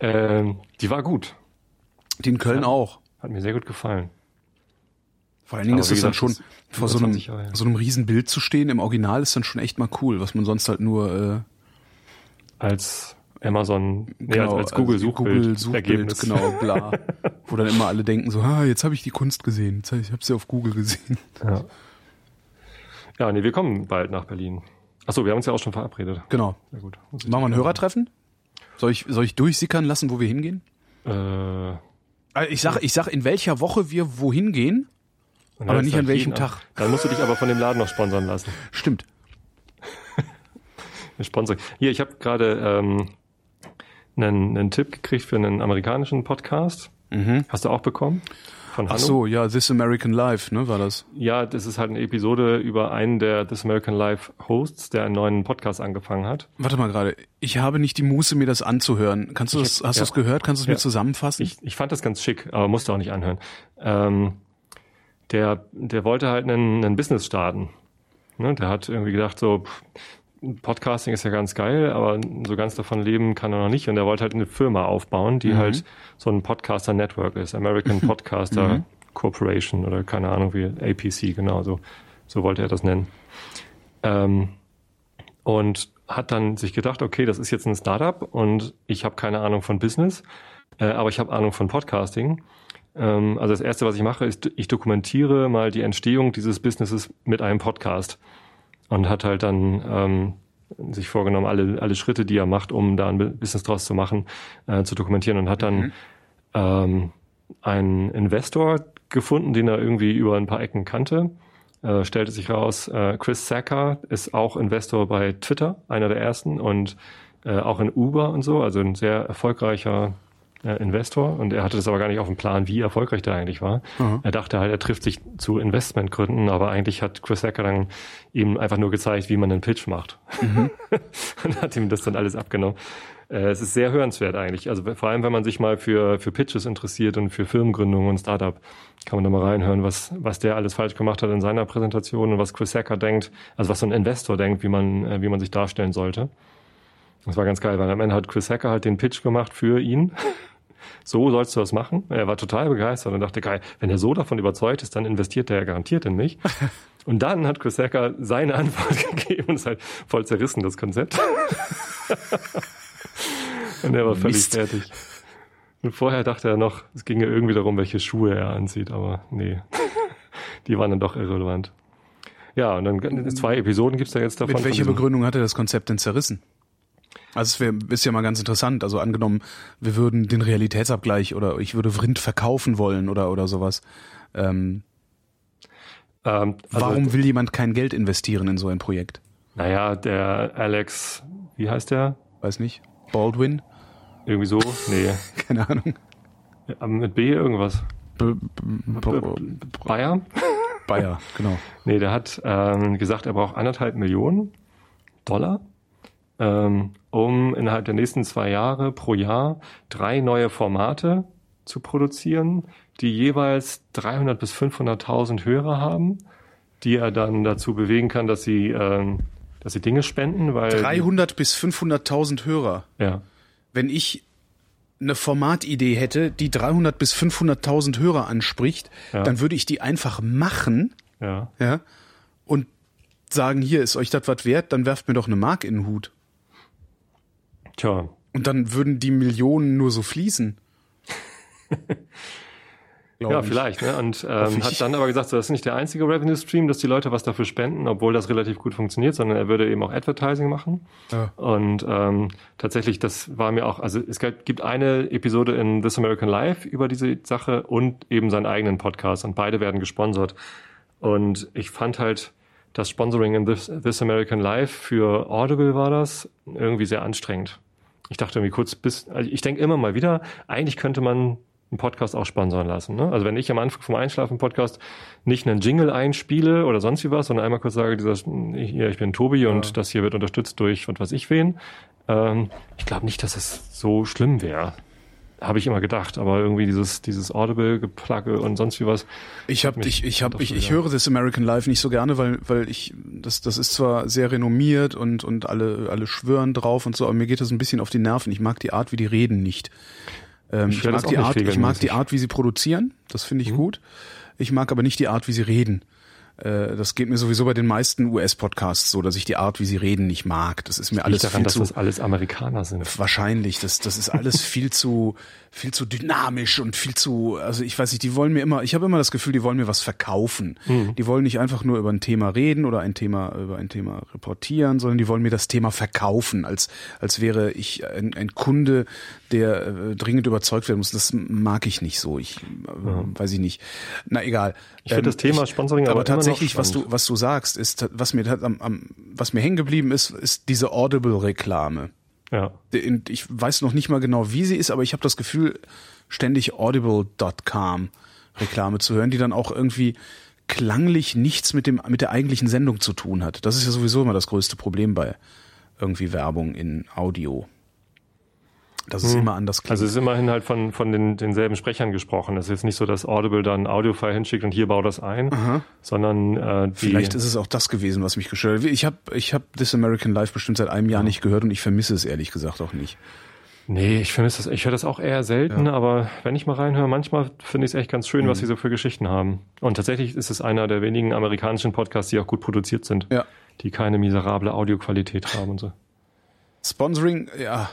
Ähm, die war gut. Die in Köln auch. Hat mir sehr gut gefallen. Vor allen Dingen Aber ist es dann schon, vor so einem, 20 Jahre her. so einem riesen Bild zu stehen im Original ist dann schon echt mal cool, was man sonst halt nur äh, Als Amazon, nee, genau, als, als Google also Suchbild, Google Suchbild, Ergebnis. genau, bla. *laughs* Wo dann immer alle denken so, ah, jetzt habe ich die Kunst gesehen, jetzt hab ich habe sie auf Google gesehen. Ja. ja, nee, wir kommen bald nach Berlin. Achso, wir haben uns ja auch schon verabredet. Genau. Ja gut. Machen wir ein Hörertreffen? Soll ich, soll ich durchsickern lassen, wo wir hingehen? Äh, Also Ich sag, ich sag, in welcher Woche wir wohin gehen. Aber nicht an welchem jeden- Tag. Dann musst du dich aber von dem Laden noch sponsern lassen. Stimmt. *laughs* Sponsoring. Hier, ich habe gerade ähm, einen, einen Tipp gekriegt für einen amerikanischen Podcast. Hast du auch bekommen? Von Mhm. Ach Hanno? so, ja, This American Life, ne, war das? Ja, das ist halt eine Episode über einen der This American Life Hosts, der einen neuen Podcast angefangen hat. Warte mal gerade. Ich habe nicht die Muße, mir das anzuhören. Kannst du das, hast ja. du es gehört? Kannst du es mir Ja. zusammenfassen? Ich, ich fand das ganz schick, aber musste auch nicht anhören. Ähm, der, der wollte halt einen, einen Business starten. Ne, der hat irgendwie gedacht, so, pff, Podcasting ist ja ganz geil, aber so ganz davon leben kann er noch nicht. Und er wollte halt eine Firma aufbauen, die halt so ein Podcaster-Network ist. American Podcaster Corporation oder keine Ahnung wie APC, genau so. So wollte er das nennen. Ähm, und hat dann sich gedacht, okay, das ist jetzt ein Startup und ich habe keine Ahnung von Business, äh, aber ich habe Ahnung von Podcasting. Ähm, also das Erste, was ich mache, ist, ich dokumentiere mal die Entstehung dieses Businesses mit einem Podcast und hat halt dann ähm, sich vorgenommen, alle, alle Schritte, die er macht, um da ein Bu- Business draus zu machen, äh, zu dokumentieren und hat dann ähm, einen Investor gefunden, den er irgendwie über ein paar Ecken kannte. Äh, stellte sich raus, äh, Chris Sacker ist auch Investor bei Twitter, einer der ersten und äh, auch in Uber und so, also ein sehr erfolgreicher äh, Investor. Und er hatte das aber gar nicht auf dem Plan, wie erfolgreich der eigentlich war. Er dachte halt, er trifft sich zu Investmentgründen, aber eigentlich hat Chris Sacker dann ihm einfach nur gezeigt, wie man einen Pitch macht. *laughs* und hat ihm das dann alles abgenommen. Äh, es ist sehr hörenswert eigentlich. Also vor allem, wenn man sich mal für, für Pitches interessiert und für Firmengründungen und Startup, kann man da mal reinhören, was, was der alles falsch gemacht hat in seiner Präsentation und was Chris Sacker denkt, also was so ein Investor denkt, wie man, äh, wie man sich darstellen sollte. Das war ganz geil, weil am Ende hat Chris Hacker halt den Pitch gemacht für ihn. So sollst du das machen. Er war total begeistert und dachte, geil, wenn er so davon überzeugt ist, dann investiert er ja garantiert in mich. *laughs* Und dann hat Chris Hacker seine Antwort *laughs* gegeben und ist halt voll zerrissen, das Konzept. *laughs* und er war völlig Mist. fertig. Und vorher dachte er noch, es ginge irgendwie darum, welche Schuhe er anzieht, aber nee. Die waren dann doch irrelevant. Ja, und dann zwei Episoden gibt's da jetzt davon. Mit welcher Begründung hat er das Konzept denn zerrissen? Also es wär, ist ja mal ganz interessant. Also angenommen, wir würden den Realitätsabgleich oder ich würde Vrind verkaufen wollen oder oder sowas. Ähm, Ähm, also- warum will jemand kein Geld investieren in so ein Projekt? Naja, der Alex, wie heißt der? Weiß nicht. Baldwin? Irgendwie so? Nee. *laughs* Keine Ahnung. Aber Mit B irgendwas. B Bayer? *laughs* Bayer, genau. Nee, der hat ähm, gesagt, er braucht anderthalb Millionen Dollar, ähm, um innerhalb der nächsten zwei Jahre pro Jahr drei neue Formate zu produzieren, die jeweils 300 bis 500.000 Hörer haben, die er dann dazu bewegen kann, dass sie, ähm, dass sie Dinge spenden, weil 300 bis 500.000 Hörer. ja, Wenn ich eine Formatidee hätte, die 300 bis 500.000 Hörer anspricht, Ja. dann würde ich die einfach machen, ja. ja, und sagen, hier ist euch das was wert, dann werft mir doch eine Mark in den Hut. Tja, Und dann würden die Millionen nur so fließen. *laughs* Ja, ich. vielleicht. Ne? Und ähm, hat dann aber gesagt, so, das ist nicht der einzige Revenue Stream, dass die Leute was dafür spenden, obwohl das relativ gut funktioniert, sondern er würde eben auch Advertising machen. Ja. Und ähm, tatsächlich, das war mir auch, also es gibt eine Episode in This American Life über diese Sache und eben seinen eigenen Podcast und beide werden gesponsert. Und ich fand halt das Sponsoring in This, This American Life für Audible war das irgendwie sehr anstrengend. Ich dachte irgendwie kurz bis, also ich denke immer mal wieder, eigentlich könnte man einen Podcast auch sponsern lassen. Ne? Also wenn ich am Anfang vom Einschlafen-Podcast nicht einen Jingle einspiele oder sonst wie was, sondern einmal kurz sage, dieser, hier, ich bin Tobi und das hier wird unterstützt durch was weiß ich wen. Ähm, ich glaube nicht, dass es so schlimm wäre. Habe ich immer gedacht, aber irgendwie dieses, dieses Audible-Geplagge und sonst wie was. Ich habe ich ich habe doch ich, so ich höre das American Life nicht so gerne, weil weil ich das das ist zwar sehr renommiert und und alle alle schwören drauf und so, aber mir geht das ein bisschen auf die Nerven. Ich mag die Art, wie die reden nicht. Ähm, Ich ich mag die Art, ich mag die Art, wie sie produzieren. Das finde ich gut. Ich mag aber nicht die Art, wie sie reden. Äh, Das geht mir sowieso bei den meisten US-Podcasts so, dass ich die Art, wie sie reden, nicht mag. Das ist mir alles daran, viel dass zu das alles Amerikaner sind. Wahrscheinlich, das, das ist alles *laughs* viel zu, viel zu dynamisch und viel zu, also ich weiß nicht, die wollen mir immer, ich habe immer das Gefühl, die wollen mir was verkaufen. Die wollen nicht einfach nur über ein Thema reden oder ein Thema, über ein Thema reportieren, sondern die wollen mir das Thema verkaufen, als, als wäre ich ein, ein Kunde, der äh, dringend überzeugt werden muss. Das mag ich nicht so. Ich, äh, weiß ich nicht. Na, egal. Ich finde das Thema Sponsoring aber aber noch tatsächlich, was du, was du sagst, ist, was mir, am, am, was mir hängen geblieben ist, ist diese Audible-Reklame. Ja. Und ich weiß noch nicht mal genau, wie sie ist, aber ich habe das Gefühl, ständig audible.com Reklame zu hören, die dann auch irgendwie klanglich nichts mit dem mit der eigentlichen Sendung zu tun hat. Das ist ja sowieso immer das größte Problem bei irgendwie Werbung in Audio. Dass es immer anders klingt. Also es ist immerhin halt von, von den, denselben Sprechern gesprochen. Es ist jetzt nicht so, dass Audible dann einen Audiofile hinschickt und hier bau das ein, sondern äh, die, Vielleicht ist es auch das gewesen, was mich gestört hat. Ich habe ich hab This American Life bestimmt seit einem Jahr nicht gehört und ich vermisse es ehrlich gesagt auch nicht. Nee, ich vermisse das, ich höre das auch eher selten, aber wenn ich mal reinhöre, manchmal finde ich es echt ganz schön, Mhm. was sie so für Geschichten haben. Und tatsächlich ist es einer der wenigen amerikanischen Podcasts, die auch gut produziert sind, Ja. die keine miserable Audioqualität haben und so. Sponsoring, ja.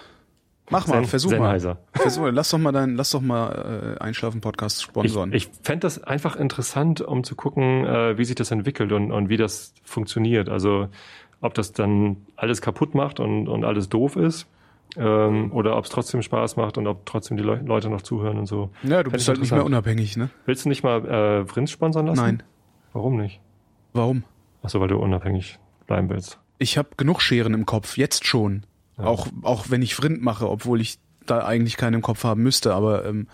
Mach mal, Zen- versuch Sennheiser. mal. Versuch, lass doch mal dein, lass doch mal äh, Einschlafen-Podcast Ich, sponsoren. ich fände das einfach interessant, um zu gucken, äh, wie sich das entwickelt und, und wie das funktioniert. Also ob das dann alles kaputt macht und, und alles doof ist. Ähm, oder ob es trotzdem Spaß macht und ob trotzdem die Leu Leute noch zuhören und so. ja, du Fänd bist ich halt nicht mehr unabhängig, ne? Willst du nicht mal äh, Prinz sponsern lassen? Nein. Warum nicht? Warum? Achso, weil du unabhängig bleiben willst. Ich habe genug Scheren im Kopf, jetzt schon. Auch, auch wenn ich Vrind mache, obwohl ich da eigentlich keine im Kopf haben müsste, aber ähm,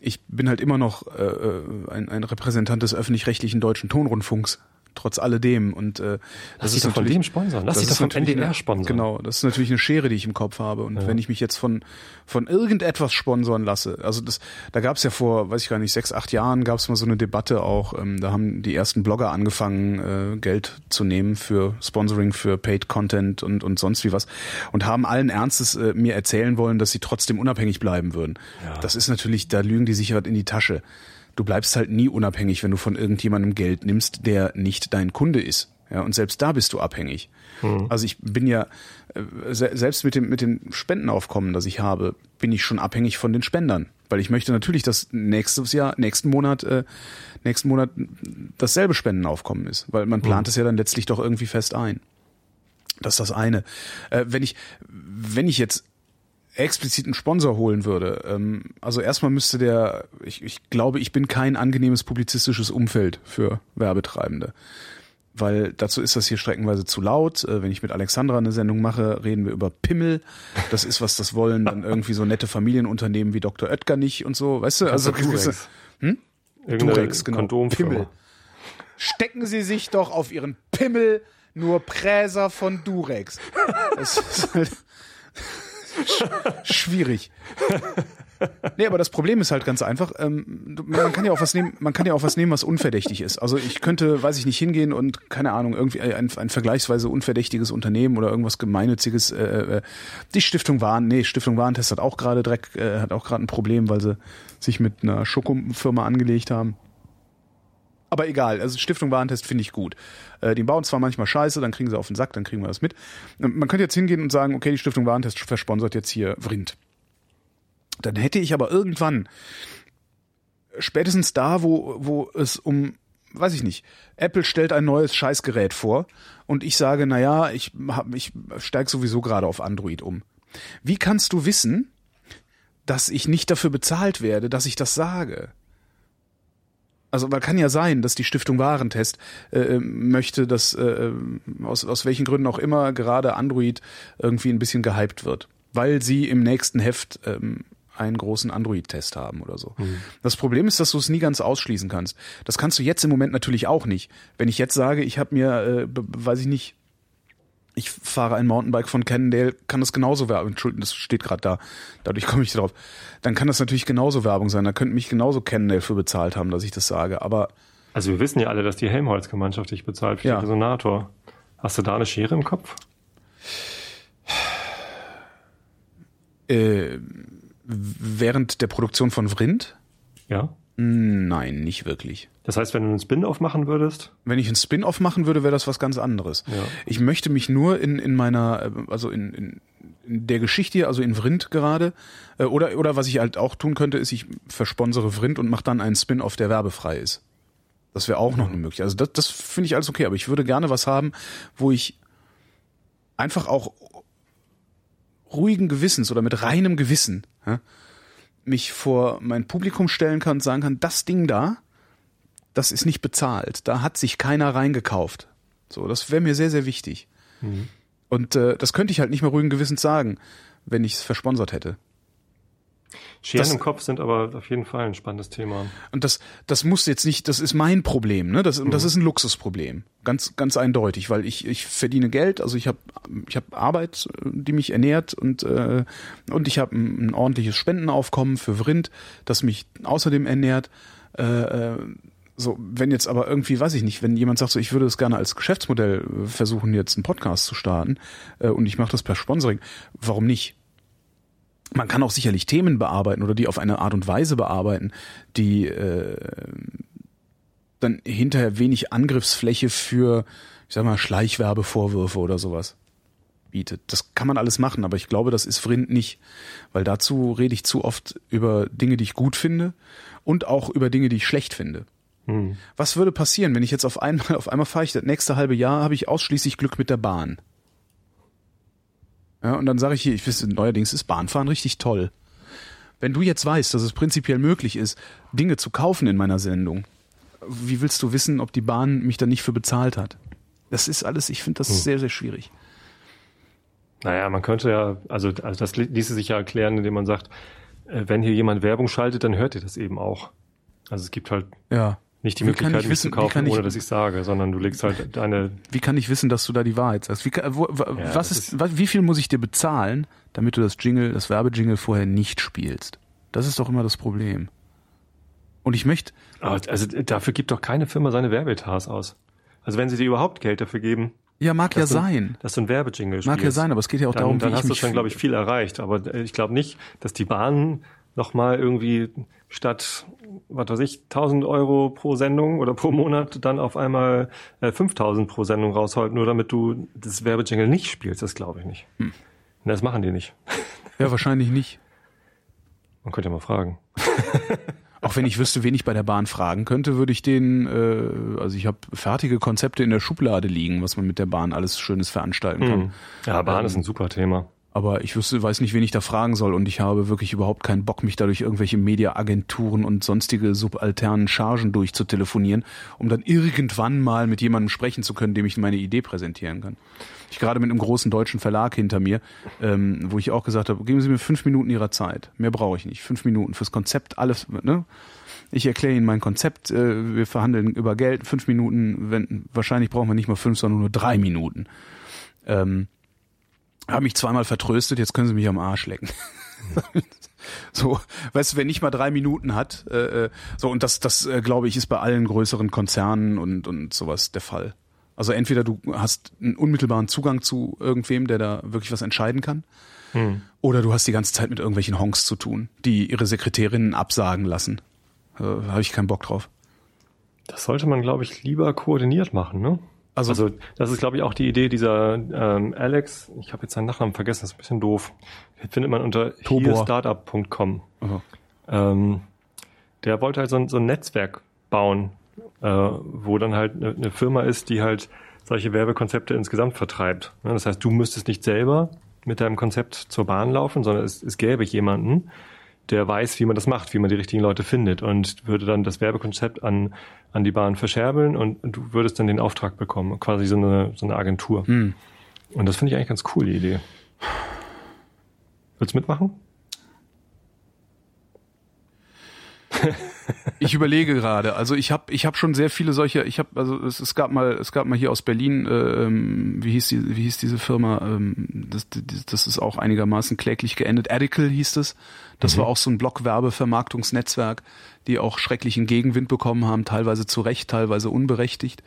ich bin halt immer noch äh, äh, ein, ein Repräsentant des öffentlich-rechtlichen deutschen Tonrundfunks, trotz alledem. Und äh, Lass dich doch von dem sponsern. Lass das dich doch ist vom NDR eine- sponsern. Genau, das ist natürlich eine Schere, die ich im Kopf habe. Und wenn ich mich jetzt von von irgendetwas sponsoren lasse, also das, da gab es ja vor, weiß ich gar nicht, sechs, acht Jahren gab es mal so eine Debatte auch. Ähm, da haben die ersten Blogger angefangen, äh, Geld zu nehmen für Sponsoring, für Paid Content und und sonst wie was und haben allen Ernstes äh, mir erzählen wollen, dass sie trotzdem unabhängig bleiben würden. Das ist natürlich, da lügen die sich was in die Tasche. Du bleibst halt nie unabhängig, wenn du von irgendjemandem Geld nimmst, der nicht dein Kunde ist. Ja, und selbst da bist du abhängig. Also ich bin ja, äh, se selbst mit dem, mit den Spendenaufkommen, das ich habe, bin ich schon abhängig von den Spendern. Weil ich möchte natürlich, dass nächstes Jahr, nächsten Monat, äh, nächsten Monat dasselbe Spendenaufkommen ist. Weil man plant es ja dann letztlich doch irgendwie fest ein. Das ist das eine. Äh, wenn ich, wenn ich jetzt explizit einen Sponsor holen würde, ähm, also erstmal müsste der, ich, ich glaube, ich bin kein angenehmes publizistisches Umfeld für Werbetreibende. Weil dazu ist das hier streckenweise zu laut. Äh, Wenn ich mit Alexandra eine Sendung mache, reden wir über Pimmel. Das ist, was das wollen, dann irgendwie so nette Familienunternehmen wie Dr. Oetker nicht und so, weißt du? Also Durex. Irgendeine Durex, genau. Kondomfirma. Pimmel. Stecken Sie sich doch auf Ihren Pimmel nur Präser von Durex. Das ist halt *laughs* schwierig. Nee, aber das Problem ist halt ganz einfach, ähm, man kann ja auch was nehmen, man kann ja auch was nehmen, was unverdächtig ist. Also ich könnte, weiß ich nicht, hingehen und, keine Ahnung, irgendwie ein, ein vergleichsweise unverdächtiges Unternehmen oder irgendwas gemeinnütziges, äh, äh, die Stiftung Warn, nee, Stiftung Warentest hat auch gerade Dreck, äh, hat auch gerade ein Problem, weil sie sich mit einer Schokomfirma angelegt haben. Aber egal, also Stiftung Warentest finde ich gut. Äh, die bauen zwar manchmal scheiße, dann kriegen sie auf den Sack, dann kriegen wir das mit. Man könnte jetzt hingehen und sagen, okay, die Stiftung Warentest versponsert jetzt hier Vrind. Dann hätte ich aber irgendwann, spätestens da, wo, wo es um, weiß ich nicht, Apple stellt ein neues Scheißgerät vor und ich sage, na ja, ich, ich steig sowieso gerade auf Android um. Wie kannst du wissen, dass ich nicht dafür bezahlt werde, dass ich das sage? Also, weil kann ja sein, dass die Stiftung Warentest äh, möchte, dass äh, aus, aus welchen Gründen auch immer gerade Android irgendwie ein bisschen gehypt wird, weil sie im nächsten Heft ähm, einen großen Android-Test haben oder so. Mhm. Das Problem ist, dass du es nie ganz ausschließen kannst. Das kannst du jetzt im Moment natürlich auch nicht. Wenn ich jetzt sage, ich habe mir, äh, weiß ich nicht, ich fahre ein Mountainbike von Cannondale, kann das genauso Werbung, Entschuldigung, das steht gerade da, dadurch komme ich drauf. Dann kann das natürlich genauso Werbung sein, da könnte mich genauso Cannondale für bezahlt haben, dass ich das sage, aber... Also wir wissen ja alle, dass die Helmholtz-Gemeinschaft dich bezahlt für ja. den Resonator. Hast du da eine Schere im Kopf? Äh, während der Produktion von Vrind? Ja. Nein, nicht wirklich. Das heißt, wenn du einen Spin-off machen würdest? Wenn ich einen Spin-off machen würde, wäre das was ganz anderes. Ja. Ich möchte mich nur in, in meiner, also in, in, in der Geschichte, also in Vrind gerade, äh, oder, oder was ich halt auch tun könnte, ist, ich versponsere Vrind und mache dann einen Spin-off, der werbefrei ist. Das wäre auch noch eine Möglichkeit. Also das, das finde ich alles okay, aber ich würde gerne was haben, wo ich einfach auch ruhigen Gewissens oder mit reinem Gewissen ja, mich vor mein Publikum stellen kann und sagen kann, das Ding da, das ist nicht bezahlt. Da hat sich keiner reingekauft. So, das wäre mir sehr, sehr wichtig. Mhm. Und äh, das könnte ich halt nicht mehr ruhigen Gewissens sagen, wenn ich es versponsert hätte. Scheren das, im Kopf sind aber auf jeden Fall ein spannendes Thema. Und das, das muss jetzt nicht, das ist mein Problem, ne? Das, mhm. das ist ein Luxusproblem, ganz, ganz eindeutig, weil ich, ich verdiene Geld, also ich habe, ich habe Arbeit, die mich ernährt und äh, und ich habe ein, ein ordentliches Spendenaufkommen für Vrind, das mich außerdem ernährt. Äh, äh, so, wenn jetzt aber irgendwie, weiß ich nicht, wenn jemand sagt, so, ich würde es gerne als Geschäftsmodell versuchen, jetzt einen Podcast zu starten äh, und ich mache das per Sponsoring, warum nicht? Man kann auch sicherlich Themen bearbeiten oder die auf eine Art und Weise bearbeiten, die äh, dann hinterher wenig Angriffsfläche für, ich sag mal, Schleichwerbevorwürfe oder sowas bietet. Das kann man alles machen, aber ich glaube, das ist Vrind nicht, weil dazu rede ich zu oft über Dinge, die ich gut finde und auch über Dinge, die ich schlecht finde. Hm. Was würde passieren, wenn ich jetzt auf einmal, *laughs* auf einmal fahre ich das nächste halbe Jahr, habe ich ausschließlich Glück mit der Bahn? Ja, und dann sage ich hier, ich wisse, neuerdings ist Bahnfahren richtig toll. Wenn du jetzt weißt, dass es prinzipiell möglich ist, Dinge zu kaufen in meiner Sendung, wie willst du wissen, ob die Bahn mich dann nicht für bezahlt hat? Das ist alles, ich finde das hm. sehr, sehr schwierig. Naja, man könnte ja, also, also das ließe sich ja erklären, indem man sagt, äh, wenn hier jemand Werbung schaltet, dann hört ihr das eben auch. Also es gibt halt ja nicht die wie Möglichkeit, mich zu kaufen, ohne dass ich sage, sondern du legst halt deine. Wie kann ich wissen, dass du da die Wahrheit sagst? Wie, wo, ja, was ist, ist, wie viel muss ich dir bezahlen, damit du das Jingle, das Werbejingle vorher nicht spielst? Das ist doch immer das Problem. Und ich möchte. Also dafür gibt doch keine Firma seine Werbeetats aus. Also wenn sie dir überhaupt Geld dafür geben. Ja, mag ja du, sein. Dass du ein Werbejingle spielst. Mag ja sein, aber es geht ja auch dann, darum, dann wie hast du schon, glaube ich, viel erreicht. Aber ich glaube nicht, dass die Bahnen nochmal irgendwie statt, was weiß ich, 1000 Euro pro Sendung oder pro Monat dann auf einmal äh, 5000 pro Sendung rausholt, nur damit du das Werbejingle nicht spielst. Das glaube ich nicht. Hm. Das machen die nicht. Ja, wahrscheinlich nicht. Man könnte ja mal fragen. *laughs* Auch wenn ich wüsste, wen ich bei der Bahn fragen könnte, würde ich den, äh, also ich habe fertige Konzepte in der Schublade liegen, was man mit der Bahn alles Schönes veranstalten kann. Hm. Ja, Bahn ähm, ist ein super Thema. Aber ich wüsste, weiß nicht, wen ich da fragen soll und ich habe wirklich überhaupt keinen Bock, mich da durch irgendwelche Mediaagenturen und sonstige subalternen Chargen durchzutelefonieren, um dann irgendwann mal mit jemandem sprechen zu können, dem ich meine Idee präsentieren kann. Ich gerade mit einem großen deutschen Verlag hinter mir, ähm, wo ich auch gesagt habe, geben Sie mir fünf Minuten Ihrer Zeit. Mehr brauche ich nicht. Fünf Minuten fürs Konzept, alles, ne? Ich erkläre Ihnen mein Konzept, äh, wir verhandeln über Geld, fünf Minuten, wenn, wahrscheinlich brauchen wir nicht mal fünf, sondern nur drei Minuten. Ähm, haben mich zweimal vertröstet, jetzt können sie mich am Arsch lecken. *laughs* so, weißt du, wer nicht mal drei Minuten hat, äh, äh, so und das, das äh, glaube ich, ist bei allen größeren Konzernen und und sowas der Fall. Also entweder du hast einen unmittelbaren Zugang zu irgendwem, der da wirklich was entscheiden kann, hm. oder du hast die ganze Zeit mit irgendwelchen Honks zu tun, die ihre Sekretärinnen absagen lassen. Äh, Habe ich keinen Bock drauf. Das sollte man, glaube ich, lieber koordiniert machen, ne? Also, Also das ist, glaube ich, auch die Idee dieser ähm, Alex, ich habe jetzt seinen Nachnamen vergessen, das ist ein bisschen doof. Findet man unter. Aha. Ähm, der wollte halt so ein, so ein Netzwerk bauen, äh, wo dann halt eine, eine Firma ist, die halt solche Werbekonzepte insgesamt vertreibt. Ja, das heißt, du müsstest nicht selber mit deinem Konzept zur Bahn laufen, sondern es, es gäbe jemanden, der weiß, wie man das macht, wie man die richtigen Leute findet und würde dann das Werbekonzept an, an die Bahn verscherbeln und, du würdest dann den Auftrag bekommen, quasi so eine, so eine Agentur. hm. Und das finde ich eigentlich ganz cool, die Idee. Willst du mitmachen? *laughs* Ich überlege gerade. Also ich habe ich hab schon sehr viele solche. Ich habe also es, es gab mal es gab mal hier aus Berlin. Äh, ähm, wie hieß die wie hieß diese Firma? Ähm, das, das, ist auch einigermaßen kläglich geendet. Adical hieß es. Das Mhm. war auch so ein Blockwerbevermarktungsnetzwerk, die auch schrecklichen Gegenwind bekommen haben, teilweise zu Recht, teilweise unberechtigt.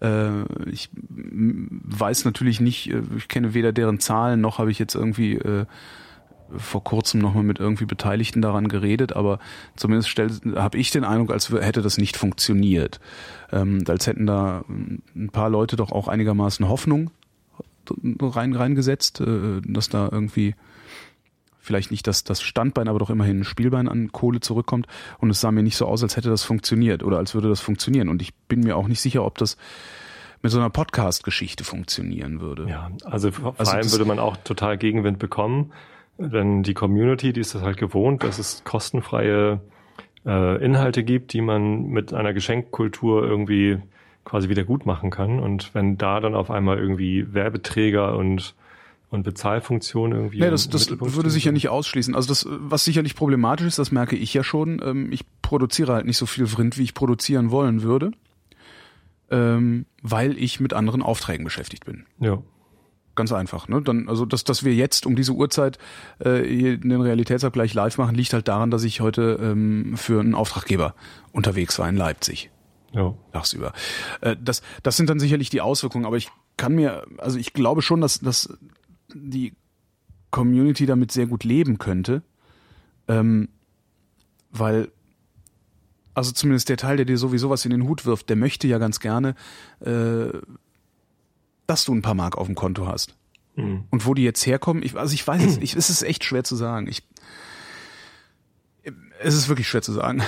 Äh, ich weiß natürlich nicht. äh, Ich kenne weder deren Zahlen noch habe ich jetzt irgendwie äh, vor kurzem nochmal mit irgendwie Beteiligten daran geredet, aber zumindest habe ich den Eindruck, als hätte das nicht funktioniert. Ähm, als hätten da ähm, ein paar Leute doch auch einigermaßen Hoffnung rein, reingesetzt, äh, dass da irgendwie vielleicht nicht das, das Standbein, aber doch immerhin ein Spielbein an Kohle zurückkommt. Und es sah mir nicht so aus, als hätte das funktioniert oder als würde das funktionieren. Und ich bin mir auch nicht sicher, ob das mit so einer Podcast-Geschichte funktionieren würde. Ja, also vor Also allem das- würde man auch total Gegenwind bekommen, wenn die Community, die ist das halt gewohnt, dass es kostenfreie äh, Inhalte gibt, die man mit einer Geschenkkultur irgendwie quasi wieder gut machen kann. Und wenn da dann auf einmal irgendwie Werbeträger und und Bezahlfunktionen irgendwie. Nee, das, das würde sich ja nicht ausschließen. Also das, was sicherlich problematisch ist, das merke ich ja schon. Ähm, ich produziere halt nicht so viel Vrind, wie ich produzieren wollen würde, ähm, weil ich mit anderen Aufträgen beschäftigt bin. Ja. Ganz einfach. Ne? Dann, also dass, dass wir jetzt um diese Uhrzeit äh, den Realitätsabgleich live machen, liegt halt daran, dass ich heute ähm, für einen Auftraggeber unterwegs war in Leipzig Ja. tagsüber. Äh, das, das sind dann sicherlich die Auswirkungen, aber ich kann mir, also ich glaube schon, dass, dass die Community damit sehr gut leben könnte, ähm, weil, also zumindest der Teil, der dir sowieso was in den Hut wirft, der möchte ja ganz gerne, äh, dass du ein paar Mark auf dem Konto hast. Mhm. Und wo die jetzt herkommen, ich, also ich weiß es, *clears throat* ich, es ist echt schwer zu sagen. Ich, es ist wirklich schwer zu sagen.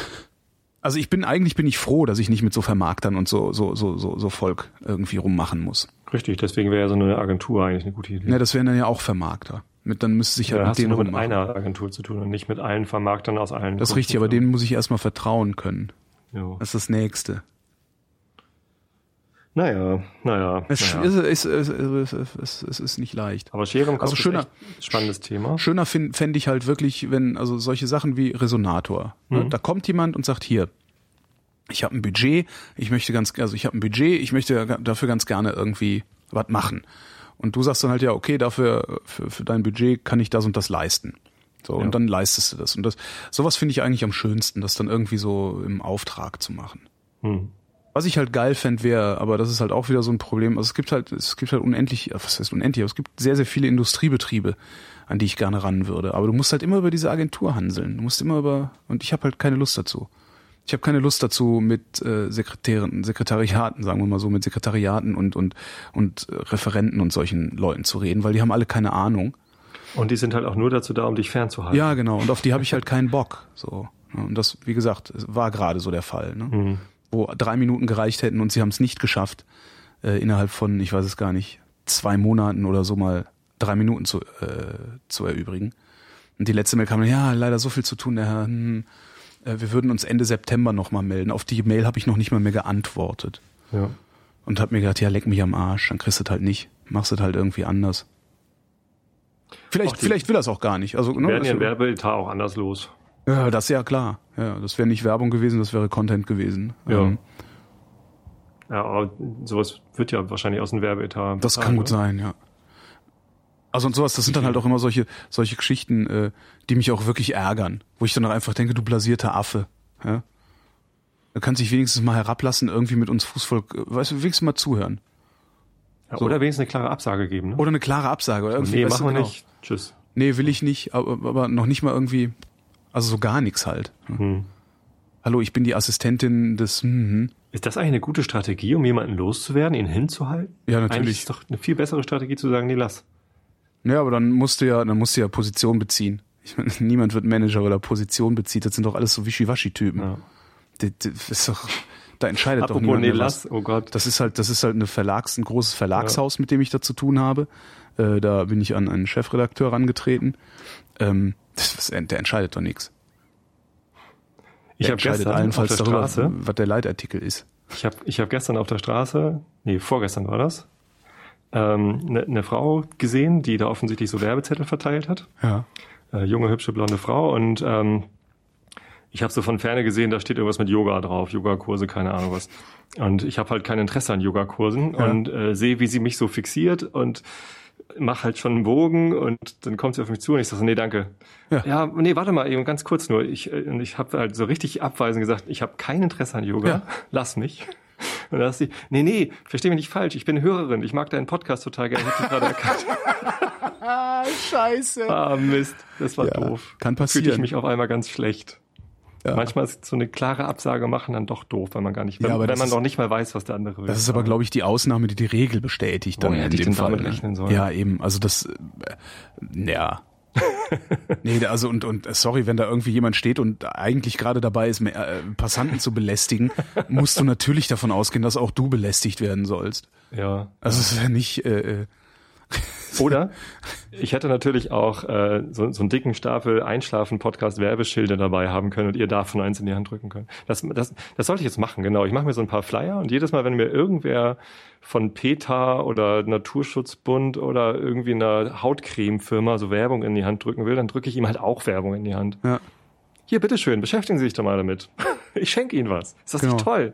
Also ich bin eigentlich bin ich froh, dass ich nicht mit so Vermarktern und so so so so, so Volk irgendwie rummachen muss. Richtig, deswegen wäre ja so eine Agentur eigentlich eine gute Idee. Ja, das wären dann ja auch Vermarkter. Mit dann müsste ich ja, halt da mit denen nur mit rummachen. einer Agentur zu tun und nicht mit allen Vermarktern aus allen. Das ist richtig, aber denen muss ich erstmal vertrauen können. Ja. Das ist das Nächste. Naja, naja. Es, naja. ist, es, es, es ist nicht leicht. Aber Schere im Kopf Also schöner- ist spannendes Thema. Schöner fände fänd ich halt wirklich, wenn, also solche Sachen wie Resonator. Ne? Mhm. Da kommt jemand und sagt, hier, ich habe ein Budget, ich möchte ganz, also ich habe ein Budget, ich möchte dafür ganz gerne irgendwie was machen. Und du sagst dann halt, ja, okay, dafür, für, für dein Budget kann ich das und das leisten. So, Ja. und dann leistest du das. Und das, sowas finde ich eigentlich am schönsten, das dann irgendwie so im Auftrag zu machen. Hm. Was ich halt geil fänd wäre, aber das ist halt auch wieder so ein Problem. Also es gibt halt, es gibt halt unendlich, was heißt unendlich, aber es gibt sehr, sehr viele Industriebetriebe, an die ich gerne ran würde. Aber du musst halt immer über diese Agentur handeln. Du musst immer über, und ich habe halt keine Lust dazu. Ich habe keine Lust dazu, mit äh, Sekretären, Sekretariaten, sagen wir mal so, mit Sekretariaten und und und äh, Referenten und solchen Leuten zu reden, weil die haben alle keine Ahnung. Und die sind halt auch nur dazu da, um dich fernzuhalten. Ja, genau. Und auf die habe ich halt keinen Bock. So. Und das, wie gesagt, es war gerade so der Fall. Ne? Hm. Wo drei Minuten gereicht hätten und sie haben es nicht geschafft, äh, innerhalb von, ich weiß es gar nicht, zwei Monaten oder so mal drei Minuten zu, äh, zu erübrigen. Und die letzte Mail kam, ja, leider so viel zu tun, der Herr, hm, äh, wir würden uns Ende September nochmal melden. Auf die Mail habe ich noch nicht mal mehr geantwortet. Ja. Und hab mir gedacht, ja, leck mich am Arsch, dann kriegst du es halt nicht. Machst es halt irgendwie anders. Vielleicht, die- vielleicht will er es auch gar nicht. Also, ne, Werden das- ihren Werbeetat auch anders los. Ja, das ist ja klar. Ja, das wäre nicht Werbung gewesen, das wäre Content gewesen. Ja. Ähm, Ja, aber sowas wird ja wahrscheinlich aus dem Werbeetat. Das kann gut sein, ja. Also und sowas, das sind dann halt auch immer solche, solche Geschichten, äh, die mich auch wirklich ärgern, wo ich dann auch einfach denke, du blasierter Affe. Ja? Du kannst dich wenigstens mal herablassen, irgendwie mit uns Fußvolk, äh, weißt du, wenigstens mal zuhören. Ja, So. Oder wenigstens eine klare Absage geben. Ne? Oder eine klare Absage. Oder irgendwie, nee, machen wir genau. nicht. Tschüss. Nee, will ich nicht, aber, aber noch nicht mal irgendwie, also so gar nichts halt. Hm. Hallo, ich bin die Assistentin des. Mhm. Ist das eigentlich eine gute Strategie, um jemanden loszuwerden, ihn hinzuhalten? Ja, Eigentlich natürlich. ist doch eine viel bessere Strategie zu sagen, nee, lass. Ja, aber dann musst du ja, dann musst du ja Position beziehen. Ich meine, *laughs* niemand wird Manager oder Position bezieht. Das sind doch alles so Wischiwaschi-Typen. Ja. Das, das ist doch, da entscheidet doch Apropos, niemand nee, mehr was. lass, oh Gott. Das ist halt, das ist halt eine Verlags, ein großes Verlagshaus, mit dem ich da zu tun habe. Äh, da bin ich an einen Chefredakteur rangetreten. Ähm, das, der entscheidet doch nichts. ich habe gestern auf allenfalls der darüber, Straße, was der Leitartikel ist. ich habe ich hab gestern auf der Straße, nee, vorgestern war das, ähm, eine ne Frau gesehen, die da offensichtlich so Werbezettel verteilt hat. Ja. äh, junge, hübsche, blonde Frau und ähm, ich habe so von ferne gesehen, da steht irgendwas mit Yoga drauf, Yogakurse, keine Ahnung was. Und ich habe halt kein Interesse an Yogakursen Ja. und äh, sehe, wie sie mich so fixiert und mach halt schon einen Bogen und dann kommt sie auf mich zu und ich sage so, nee, danke. Ja. Ja. nee, warte mal eben ganz kurz nur. Ich, äh, und ich habe halt so richtig abweisend gesagt, ich habe kein Interesse an Yoga, Ja. lass mich. *laughs* Und dann sagt sie, nee, nee, versteh mich nicht falsch, ich bin Hörerin, ich mag deinen Podcast total gerne, ich habe dich gerade erkannt. Ah, *laughs* scheiße. Ah, Mist, das war Ja, doof. kann passieren. Fühlte ich mich auf einmal ganz schlecht. Ja. Manchmal ist so eine klare Absage machen dann doch doof, weil man gar nicht, Ja, wenn, aber wenn man noch nicht mal weiß, was der andere will. Das ist aber, glaube ich, die Ausnahme, die die Regel bestätigt dann Woher in hätte ich dem denn Fall. damit ne? rechnen sollen? Ja, eben. Also das, äh, ja. *laughs* nee, also und, und sorry, wenn da irgendwie jemand steht und eigentlich gerade dabei ist, mehr, äh, Passanten zu belästigen, *laughs* musst du natürlich davon ausgehen, dass auch du belästigt werden sollst. ja. Also es ist ja nicht, äh, äh, *laughs* Oder ich hätte natürlich auch äh, so, so einen dicken Stapel Einschlafen-Podcast-Werbeschilder dabei haben können und ihr davon eins in die Hand drücken können. Das, das, das sollte ich jetzt machen, genau. Ich mache mir so ein paar Flyer und jedes Mal, wenn mir irgendwer von PETA oder Naturschutzbund oder irgendwie einer Hautcreme-Firma so Werbung in die Hand drücken will, dann drücke ich ihm halt auch Werbung in die Hand. ja. Hier, bitteschön, beschäftigen Sie sich doch mal damit. *laughs* Ich schenke Ihnen was. Ist das Genau. nicht toll?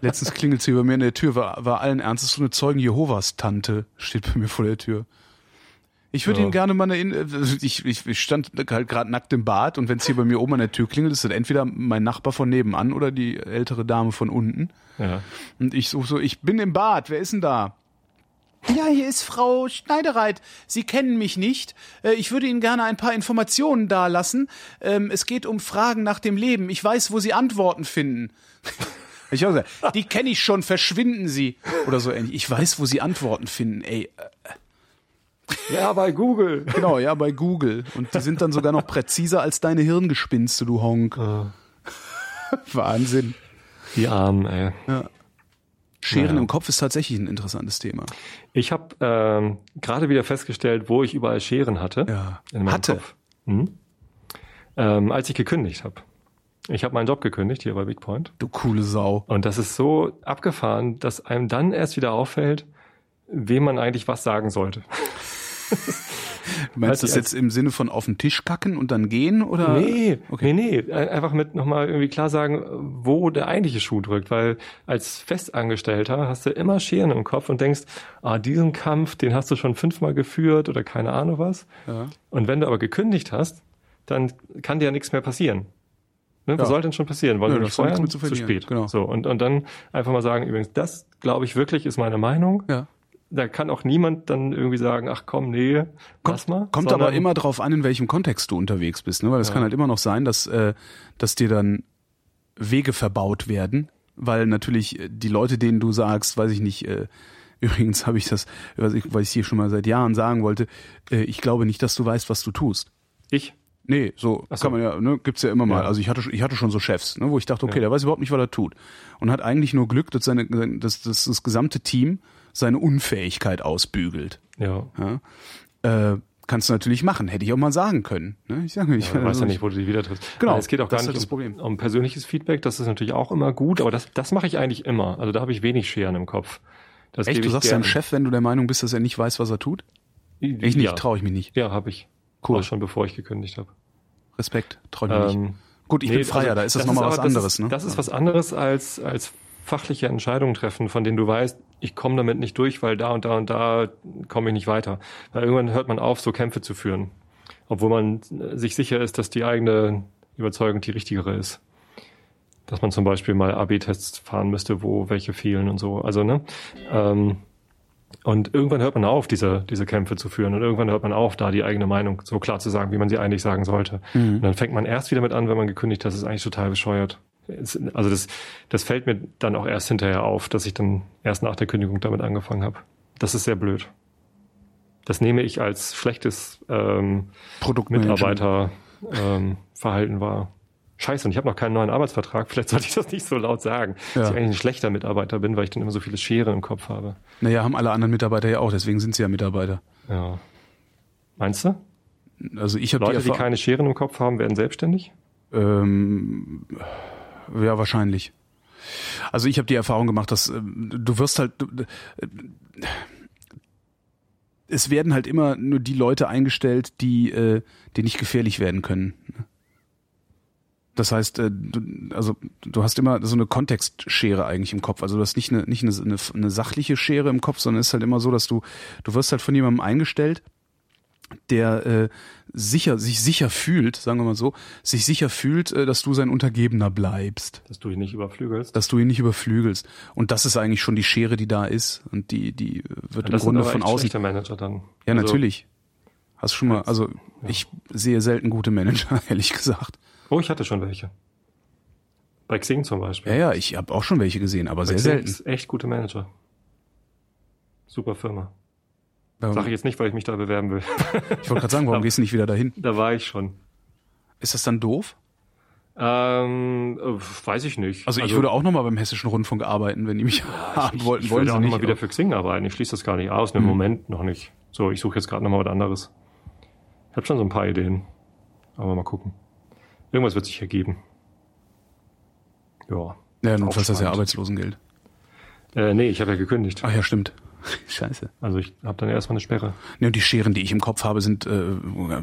Letztens klingelt sie bei mir in der Tür, war, war allen Ernstes so eine Zeugen Jehovas Tante, steht bei mir vor der Tür. Ich würde Ja. Ihnen gerne mal eine, In- äh, ich, ich, ich stand halt gerade nackt im Bad und wenn es hier bei mir oben an der Tür klingelt, ist das entweder mein Nachbar von nebenan oder die ältere Dame von unten. Ja. Und ich so, so, ich bin im Bad, wer ist denn da? Ja, hier ist Frau Schneidereit. Sie kennen mich nicht. Äh, Ich würde Ihnen gerne ein paar Informationen dalassen. Ähm, Es geht um Fragen nach dem Leben. Ich weiß, wo Sie Antworten finden. Ich auch gesagt, die kenne ich schon, verschwinden Sie. Oder so ähnlich. Ich weiß, wo Sie Antworten finden. Ey, äh, Ja, bei Google. genau, ja, bei Google. Und die sind dann sogar noch präziser als deine Hirngespinste, du Honk. Wahnsinn. Die Armen, ey. Scheren Ja. im Kopf ist tatsächlich ein interessantes Thema. Ich habe ähm, gerade wieder festgestellt, wo ich überall Scheren hatte. Ja. Hatte? Mhm. Ähm, als ich gekündigt habe. Ich habe meinen Job gekündigt hier bei Bigpoint. Du coole Sau. Und das ist so abgefahren, dass einem dann erst wieder auffällt, wem man eigentlich was sagen sollte. Du meinst *laughs* Als- das jetzt im Sinne von auf den Tisch kacken und dann gehen oder? Nee, Okay. nee, nee. Ein- Einfach mit nochmal irgendwie klar sagen, wo der eigentliche Schuh drückt. Weil als Festangestellter hast du immer Scheren im Kopf und denkst, ah, diesen Kampf, den hast du schon fünfmal geführt oder keine Ahnung was. Ja. Und wenn du aber gekündigt hast, dann kann dir ja nichts mehr passieren. Ne? Was Ja. soll denn schon passieren? Wollen Ja, wir nicht feuern? zu Zu spät. Genau. So, und, und dann einfach mal sagen, übrigens, das glaube ich wirklich ist meine Meinung. Ja. Da kann auch niemand dann irgendwie sagen, ach komm, nee, lass mal. Kommt sondern- aber immer drauf an, in welchem Kontext du unterwegs bist, ne? Weil es Ja. kann halt immer noch sein, dass, äh, dass dir dann Wege verbaut werden, weil natürlich äh, die Leute, denen du sagst, weiß ich nicht, äh, *laughs* übrigens habe ich das, was ich, was ich hier schon mal seit Jahren sagen wollte, äh, ich glaube nicht, dass du weißt, was du tust. Ich? Nee, so, so. kann man ja, ne, gibt's ja immer mal. Ja. Also ich hatte, ich hatte schon so Chefs, ne, wo ich dachte, okay, Ja. der weiß überhaupt nicht, was er tut. Und hat eigentlich nur Glück, dass seine, dass, dass das gesamte Team seine Unfähigkeit ausbügelt. Ja. Ja? Äh, kannst du natürlich machen, hätte ich auch mal sagen können. Ne? Ich sage, ich Ja, du weißt ja nicht, wo du die wieder triffst. Genau, Aber Es geht auch gar nicht halt das um, Problem. um persönliches Feedback. Das ist natürlich auch immer gut, aber das, das mache ich eigentlich immer. Also da habe ich wenig Scheren im Kopf. Das Echt, gebe du ich sagst deinem Chef, wenn du der Meinung bist, dass er nicht weiß, was er tut? Ich nicht, ja. traue ich mich nicht. Ja, habe ich. Cool. Auch schon bevor ich gekündigt habe. Respekt, nicht. Ähm, Gut, ich nee, bin Freier, also da ist das, nochmal was aber- das anderes. Ist, ne? Das ist was anderes als, als fachliche Entscheidungen treffen, von denen du weißt, ich komme damit nicht durch, weil da und da und da komme ich nicht weiter. Weil irgendwann hört man auf, so Kämpfe zu führen. Obwohl man äh, sich sicher ist, dass die eigene Überzeugung die richtigere ist. Dass man zum Beispiel mal AB-Tests fahren müsste, wo welche fehlen und so. Also, ne? Ähm, Und irgendwann hört man auf, diese, diese Kämpfe zu führen. Und irgendwann hört man auf, da die eigene Meinung so klar zu sagen, wie man sie eigentlich sagen sollte. Mhm. Und dann fängt man erst wieder mit an, wenn man gekündigt hat, das ist eigentlich total bescheuert. Es- Also das, das fällt mir dann auch erst hinterher auf, dass ich dann erst nach der Kündigung damit angefangen habe. Das ist sehr blöd. Das nehme ich als schlechtes ähm. Mitarbeiterverhalten ähm, wahr. Scheiße, und ich habe noch keinen neuen Arbeitsvertrag. *laughs* Vielleicht sollte ich das nicht so laut sagen, Ja. dass ich eigentlich ein schlechter Mitarbeiter bin, weil ich dann immer so viele Schere im Kopf habe. Naja, haben alle anderen Mitarbeiter ja auch, deswegen sind sie ja Mitarbeiter. Ja. Meinst du? Also ich habe die Leute, die Erfahrung. keine Scheren im Kopf haben, werden selbstständig? Ähm, ja, wahrscheinlich. Also ich habe die Erfahrung gemacht, dass ähm, du wirst halt, du, äh, es werden halt immer nur die Leute eingestellt, die, äh, die nicht gefährlich werden können. Das heißt, äh, du, also du hast immer so eine Kontextschere eigentlich im Kopf. Also du hast nicht eine, nicht eine, eine, eine sachliche Schere im Kopf, sondern es ist halt immer so, dass du, du wirst halt von jemandem eingestellt, der äh, sicher, sich sicher fühlt, sagen wir mal so, sich sicher fühlt, äh, dass du sein Untergebener bleibst, Dass du ihn nicht überflügelst? dass du ihn nicht überflügelst. Und das ist eigentlich schon die Schere, die da ist. Und die, die wird im das Grunde von außen. Manager dann. Ja, Also, natürlich. Hast schon mal, also ich sehe selten gute Manager, *laughs* ehrlich gesagt. Oh, ich hatte schon welche. Bei Xing zum Beispiel. Ja, ja, ich habe auch schon welche gesehen, aber Bei sehr Xing selten. ist echt gute Manager. Super Firma. Ähm, Sag ich jetzt nicht, weil ich mich da bewerben will. *laughs* ich wollte gerade sagen, warum gehst du nicht wieder dahin? da war ich schon. Ist das dann doof? Ähm, äh, weiß ich nicht. Also, ich würde auch noch mal beim Hessischen Rundfunk arbeiten, wenn die mich *laughs* haben ich, wollten. ich wollen würde auch nicht. noch mal wieder für Xing arbeiten. Ich schließe das gar nicht aus. Im Mhm. Moment noch nicht. So, ich suche jetzt gerade noch mal was anderes. Ich habe schon so ein paar Ideen. Aber mal gucken. Irgendwas wird sich ergeben. Ja. ja, nun das ja. Arbeitslosengeld. Äh, nee, ich habe ja gekündigt. Ach ja, stimmt. *laughs* Scheiße. Also ich habe dann erstmal eine Sperre. Ne, und die Scheren, die ich im Kopf habe, sind, äh,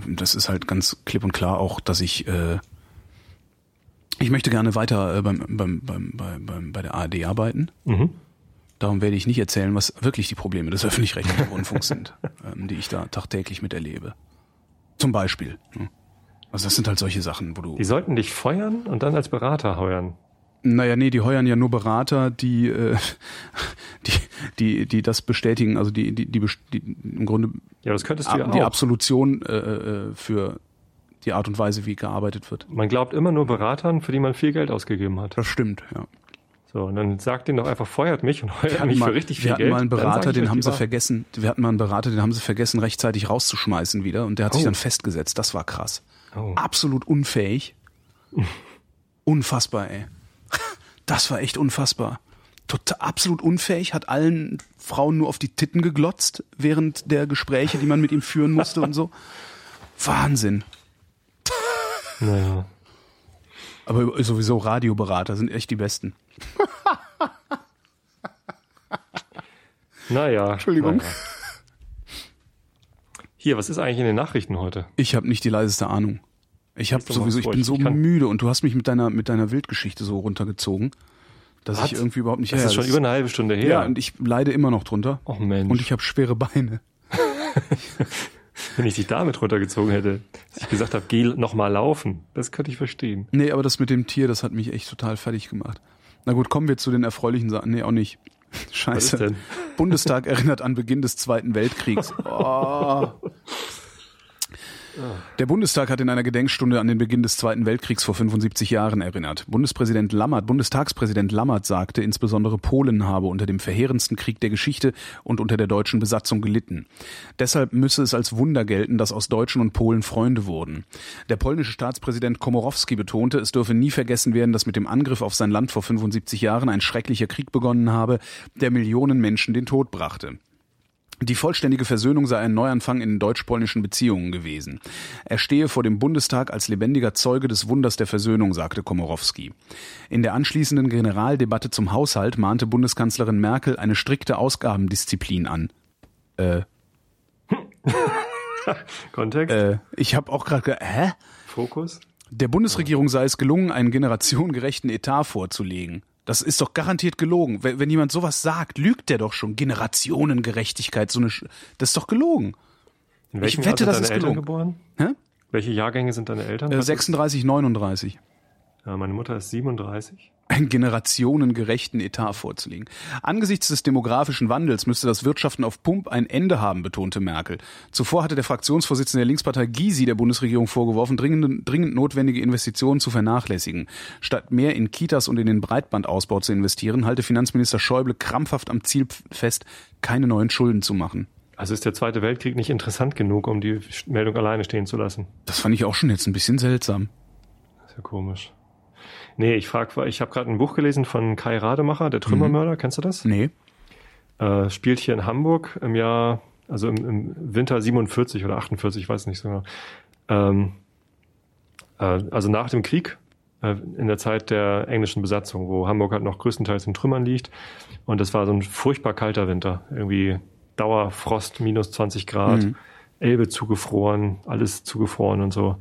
das ist halt ganz klipp und klar auch, dass ich, äh, ich möchte gerne weiter äh, beim, beim, beim, beim, beim, bei der ARD arbeiten. Mhm. Darum werde ich nicht erzählen, was wirklich die Probleme des öffentlich-rechtlichen Rundfunks sind, *laughs* ähm, die ich da tagtäglich miterlebe. Zum Beispiel. ne? Also das sind halt solche Sachen, wo du. Die sollten dich feuern und dann als Berater heuern. Naja, nee, die heuern ja nur Berater, die, äh, *laughs* die, die, die das bestätigen, also die, die, die, die im Grunde Ja, das könntest du ja die auch. Absolution äh, äh, für die Art und Weise, wie gearbeitet wird. Man glaubt immer nur Beratern, für die man viel Geld ausgegeben hat. Das stimmt, ja. So, und dann sagt denen doch einfach, feuert mich und heuert mich mal, für richtig viel wir hatten Geld. mal einen Berater, den haben sie vergessen. Wir hatten mal einen Berater, den haben sie vergessen, rechtzeitig rauszuschmeißen wieder und der hat sich Oh. dann festgesetzt. Das war krass. Oh. Absolut unfähig. *laughs* Unfassbar, ey. *laughs* Das war echt unfassbar. Total, absolut unfähig, hat allen Frauen nur auf die Titten geglotzt während der Gespräche, die man mit ihm führen musste und so. *laughs* Wahnsinn. Naja. Aber sowieso Radioberater sind echt die besten. Naja. Entschuldigung. Naja. Hier, was ist eigentlich in den Nachrichten heute? Ich habe nicht die leiseste Ahnung. Ich habe sowieso, ich bin so ich müde und du hast mich mit deiner mit deiner Wildgeschichte so runtergezogen, dass Was? ich irgendwie überhaupt nicht. Das ja, ist schon über eine halbe Stunde her. ja, und ich leide immer noch drunter. oh Mensch. Und ich habe schwere Beine. *laughs* Wenn ich dich damit runtergezogen hätte, dass ich gesagt habe, geh noch mal laufen, das könnte ich verstehen. Nee, aber das mit dem Tier, das hat mich echt total fertig gemacht. Na gut, kommen wir zu den erfreulichen Sachen. Nee, auch nicht. Scheiße. Bundestag erinnert an Beginn des Zweiten Weltkriegs. *laughs* Oh. Der Bundestag hat in einer Gedenkstunde an den Beginn des Zweiten Weltkriegs vor 75 Jahren erinnert. Bundespräsident Lammert, Bundestagspräsident Lammert sagte, insbesondere Polen habe unter dem verheerendsten Krieg der Geschichte und unter der deutschen Besatzung gelitten. Deshalb müsse es als Wunder gelten, dass aus Deutschen und Polen Freunde wurden. Der polnische Staatspräsident Komorowski betonte, es dürfe nie vergessen werden, dass mit dem Angriff auf sein Land vor 75 Jahren ein schrecklicher Krieg begonnen habe, der Millionen Menschen den Tod brachte. Die vollständige Versöhnung sei ein Neuanfang in deutsch-polnischen Beziehungen gewesen. Er stehe vor dem Bundestag als lebendiger Zeuge des Wunders der Versöhnung, sagte Komorowski. In der anschließenden Generaldebatte zum Haushalt mahnte Bundeskanzlerin Merkel eine strikte Ausgabendisziplin an. Äh, *laughs* Kontext, äh, ich habe auch gerade, hä? Fokus. Der Bundesregierung sei es gelungen, einen generationengerechten Etat vorzulegen. Das ist doch garantiert gelogen. Wenn, wenn jemand sowas sagt, lügt der doch schon. Generationengerechtigkeit, so eine, Sch das ist doch gelogen. In welchem Ich wette, Jahr das sind ist deine Eltern gelogen. geboren? Hä? Welche Jahrgänge sind deine Eltern? Äh, Was ist- 36, 39. Ja, meine Mutter ist 37. einen generationengerechten Etat vorzulegen. Angesichts des demografischen Wandels müsste das Wirtschaften auf Pump ein Ende haben, betonte Merkel. Zuvor hatte der Fraktionsvorsitzende der Linkspartei Gysi der Bundesregierung vorgeworfen, dringend, dringend notwendige Investitionen zu vernachlässigen. Statt mehr in Kitas und in den Breitbandausbau zu investieren, halte Finanzminister Schäuble krampfhaft am Ziel fest, keine neuen Schulden zu machen. Also ist der Zweite Weltkrieg nicht interessant genug, um die Meldung alleine stehen zu lassen? Das fand ich auch schon jetzt ein bisschen seltsam. Das ist ja komisch. Nee, ich frage, ich habe gerade ein Buch gelesen von Kai Rademacher, der Trümmermörder, kennst du das? Nee. Äh, spielt hier in Hamburg im Jahr, also im, im Winter 47 oder 48, ich weiß nicht so genau. Ähm, äh, also nach dem Krieg, äh, in der Zeit der englischen Besatzung, wo Hamburg halt noch größtenteils in Trümmern liegt. Und das war so ein furchtbar kalter Winter. Irgendwie Dauerfrost, minus 20 Grad, Mhm. Elbe zugefroren, alles zugefroren und so.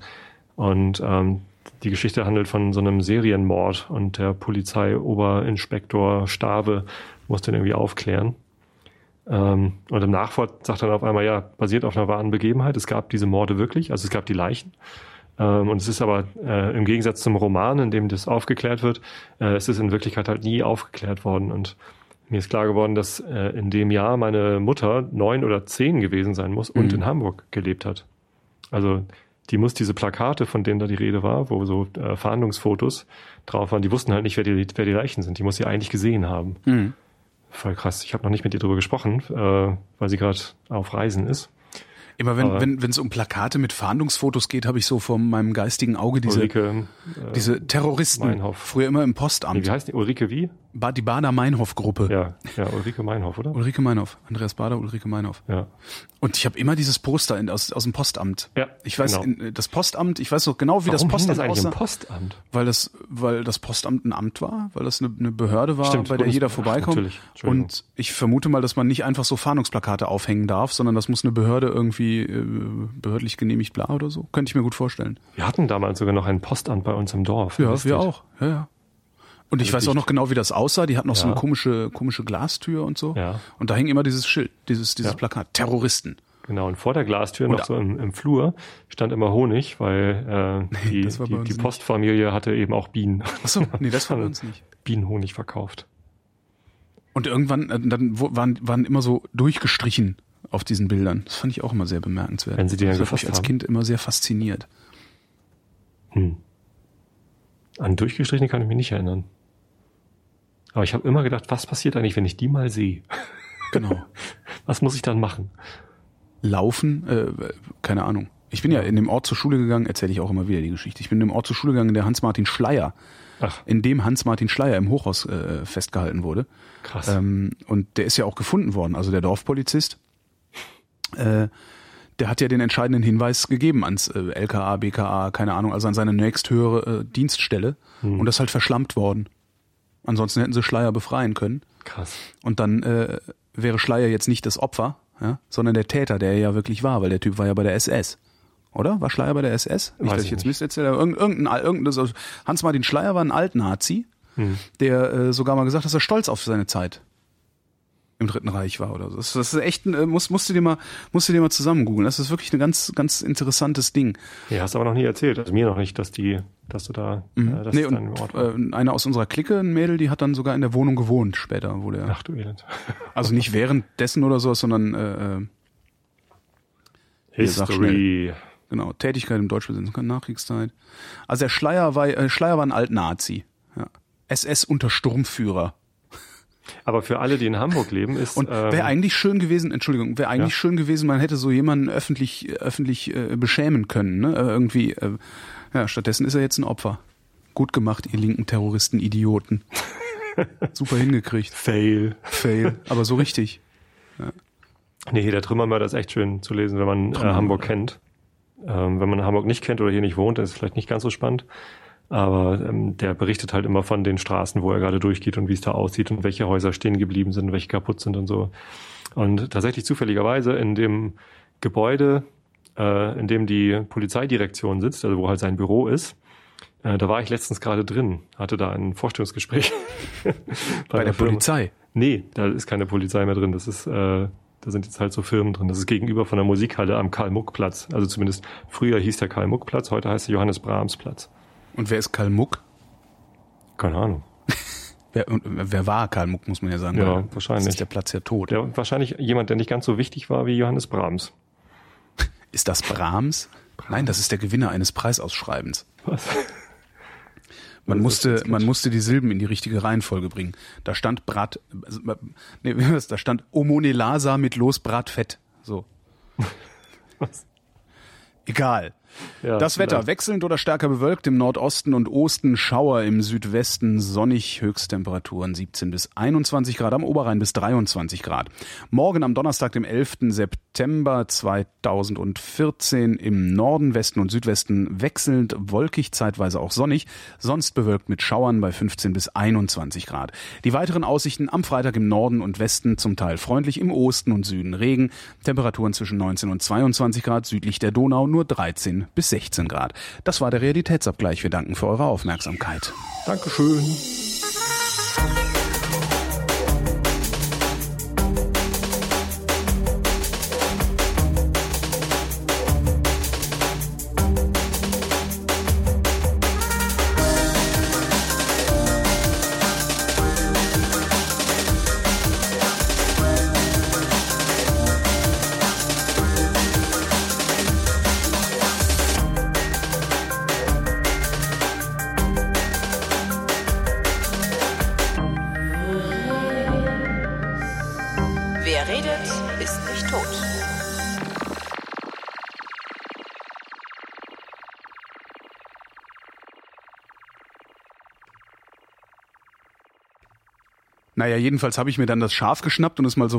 Und ähm, die Geschichte handelt von so einem Serienmord und der Polizeioberinspektor Stave muss den irgendwie aufklären. Ähm, und im Nachwort sagt er dann auf einmal, ja, basiert auf einer wahren Begebenheit. Es gab diese Morde wirklich, also es gab die Leichen. Ähm, und es ist aber äh, im Gegensatz zum Roman, in dem das aufgeklärt wird, äh, es ist in Wirklichkeit halt nie aufgeklärt worden. Und mir ist klar geworden, dass äh, in dem Jahr meine Mutter neun oder zehn gewesen sein muss und Mhm. in Hamburg gelebt hat. Also die muss diese Plakate, von denen da die Rede war, wo so äh, Fahndungsfotos drauf waren, die wussten halt nicht, wer die, wer die Leichen sind. Die muss sie eigentlich gesehen haben. Mhm. Voll krass. Ich habe noch nicht mit ihr drüber gesprochen, äh, weil sie gerade auf Reisen ist. Immer wenn Aber- wenn es um Plakate mit Fahndungsfotos geht, habe ich so vor meinem geistigen Auge diese Ulrike, äh, diese Terroristen. Meinhof. Früher immer im nee, Postamt. wie heißt die? Ulrike wie? Die Bader Meinhof Gruppe. Ja, ja, Ulrike Meinhof, oder? Ulrike Meinhof, Andreas Bader, Ulrike Meinhof. Ja. Und ich habe immer dieses Poster in, aus, aus dem Postamt. Ja, Ich weiß, genau. das Postamt, ich weiß noch genau, wie das Warum hing Postamt das eigentlich aussah. im Postamt? weil das, weil das Postamt ein Amt war, weil das eine, eine Behörde war, Stimmt, bei der Bundes- jeder Ach, vorbeikommt. natürlich. Entschuldigung. Und ich vermute mal, dass man nicht einfach so Fahndungsplakate aufhängen darf, sondern das muss eine Behörde irgendwie äh, behördlich genehmigt, bla oder so. Könnte ich mir gut vorstellen. Wir hatten damals sogar noch ein Postamt bei uns im Dorf. Ja, wir auch. Ja, ja. Und ich Also weiß auch noch genau, wie das aussah. Die hatten noch so Ja. eine komische, komische Glastür und so. Ja. Und da hing immer dieses Schild, dieses, dieses Ja. Plakat. Terroristen. Genau, und vor der Glastür Und- noch so im, im Flur stand immer Honig, weil äh, die, die, die. Postfamilie hatte eben auch Bienen. Achso, nee, das war bei *laughs* uns nicht. Bienenhonig verkauft. Und irgendwann, äh, dann waren, waren immer so durchgestrichen auf diesen Bildern. Das fand ich auch immer sehr bemerkenswert. Wenn sie die dann das hat mich als. Kind immer sehr fasziniert. Hm. An durchgestrichene kann ich mich nicht erinnern. Aber ich habe immer gedacht, was passiert eigentlich, wenn ich die mal sehe? Genau. *laughs* Was muss ich dann machen? Laufen, äh, keine Ahnung. Ich bin ja in dem Ort zur Schule gegangen, erzähle ich auch immer wieder die Geschichte. Ich bin in dem Ort zur Schule gegangen, in der Hans-Martin Schleier, Ach, in dem Hans-Martin Schleier im Hochhaus äh, festgehalten wurde. krass. Ähm, und der ist ja auch gefunden worden, also der Dorfpolizist. Äh, der hat ja den entscheidenden Hinweis gegeben ans äh, LKA, BKA, keine Ahnung, also an seine nächsthöhere äh, Dienststelle. Und das ist halt verschlampt worden. Ansonsten hätten sie Schleier befreien können. krass. Und dann äh, wäre Schleier jetzt nicht das Opfer, ja, sondern der Täter, der er ja wirklich war, weil der Typ war ja bei der SS. Oder? War Schleier bei der SS? Nicht, Weiß dass ich jetzt nicht. Mist erzähle. aber Irgendein, irgendein, Hans-Martin Schleier war ein Altnazi, Hm. der äh, sogar mal gesagt hat, dass er stolz auf seine Zeit im Dritten Reich war oder so. Das, das ist echt, ein, äh, musst, musst du dir mal, musst du dir mal zusammen googeln. Das ist wirklich ein ganz, ganz interessantes Ding. Ja, hast aber noch nie erzählt. Also mir noch nicht, dass die, dass du da, äh, dass nee, und Ort war. äh, eine aus unserer Clique, ein Mädel, die hat dann sogar in der Wohnung gewohnt später, wo der, Ach du Elend. *laughs* also nicht währenddessen oder so, sondern äh, äh, History. Genau, Tätigkeit im Deutschbesitz, Nachkriegszeit. Also der Schleier war, äh, Schleier war ein Altnazi. Ja. SS unter Sturmführer. Aber für alle, die in Hamburg leben, ist Und ähm, wäre eigentlich schön gewesen, Entschuldigung, wäre eigentlich Ja. schön gewesen, man hätte so jemanden öffentlich, öffentlich äh, beschämen können. Ne? Äh, irgendwie, äh, ja, stattdessen ist er jetzt ein Opfer. Gut gemacht, ihr linken Terroristen, Idioten. *laughs* Super hingekriegt. Fail. Fail, aber so richtig. Nee, der Trümmermörder ist echt schön zu lesen, wenn man äh. Hamburg kennt. Ähm, wenn man Hamburg nicht kennt oder hier nicht wohnt, dann ist es vielleicht nicht ganz so spannend. Aber ähm, der berichtet halt immer von den Straßen, wo er gerade durchgeht und wie es da aussieht und welche Häuser stehen geblieben sind, welche kaputt sind und so. Und tatsächlich zufälligerweise in dem Gebäude, äh, in dem die Polizeidirektion sitzt, also wo halt sein Büro ist, äh, da war ich letztens gerade drin, hatte da ein Vorstellungsgespräch. *laughs* Bei der Firma. Polizei. Nee, da ist keine Polizei mehr drin. Das ist, äh, da sind jetzt halt so Firmen drin. Das ist gegenüber von der Musikhalle am Karl-Muck-Platz. Also zumindest früher hieß der Karl-Muck-Platz, heute heißt der Johannes-Brahms-Platz. Und wer ist Karl Muck? Keine Ahnung. *laughs* Wer, und wer war Karl Muck, muss man ja sagen. Ja, wahrscheinlich. Ist der Platz ja tot. Der, wahrscheinlich jemand, der nicht ganz so wichtig war wie Johannes Brahms. *laughs* Ist das Brahms? Nein, das ist der Gewinner eines Preisausschreibens. Was? *laughs* Man musste, man musste die Silben in die richtige Reihenfolge bringen. Da stand Brat, also, nee, da stand Omonelasa mit Los Bratfett. So. Was? Egal. Ja, das Wetter vielleicht. wechselnd oder stärker bewölkt im Nordosten und Osten, Schauer im Südwesten, sonnig, Höchsttemperaturen 17 bis 21 Grad, am Oberrhein bis 23 Grad. Morgen am Donnerstag, dem 11. September 2014 im Norden, Westen und Südwesten wechselnd, wolkig, zeitweise auch sonnig, sonst bewölkt mit Schauern bei 15 bis 21 Grad. Die weiteren Aussichten am Freitag im Norden und Westen zum Teil freundlich, im Osten und Süden Regen, Temperaturen zwischen 19 und 22 Grad, südlich der Donau nur 13 bis 16 Grad. Das war der Realitätsabgleich. Wir danken für eure Aufmerksamkeit. Dankeschön. Naja, jedenfalls habe ich mir dann das Schaf geschnappt und es mal so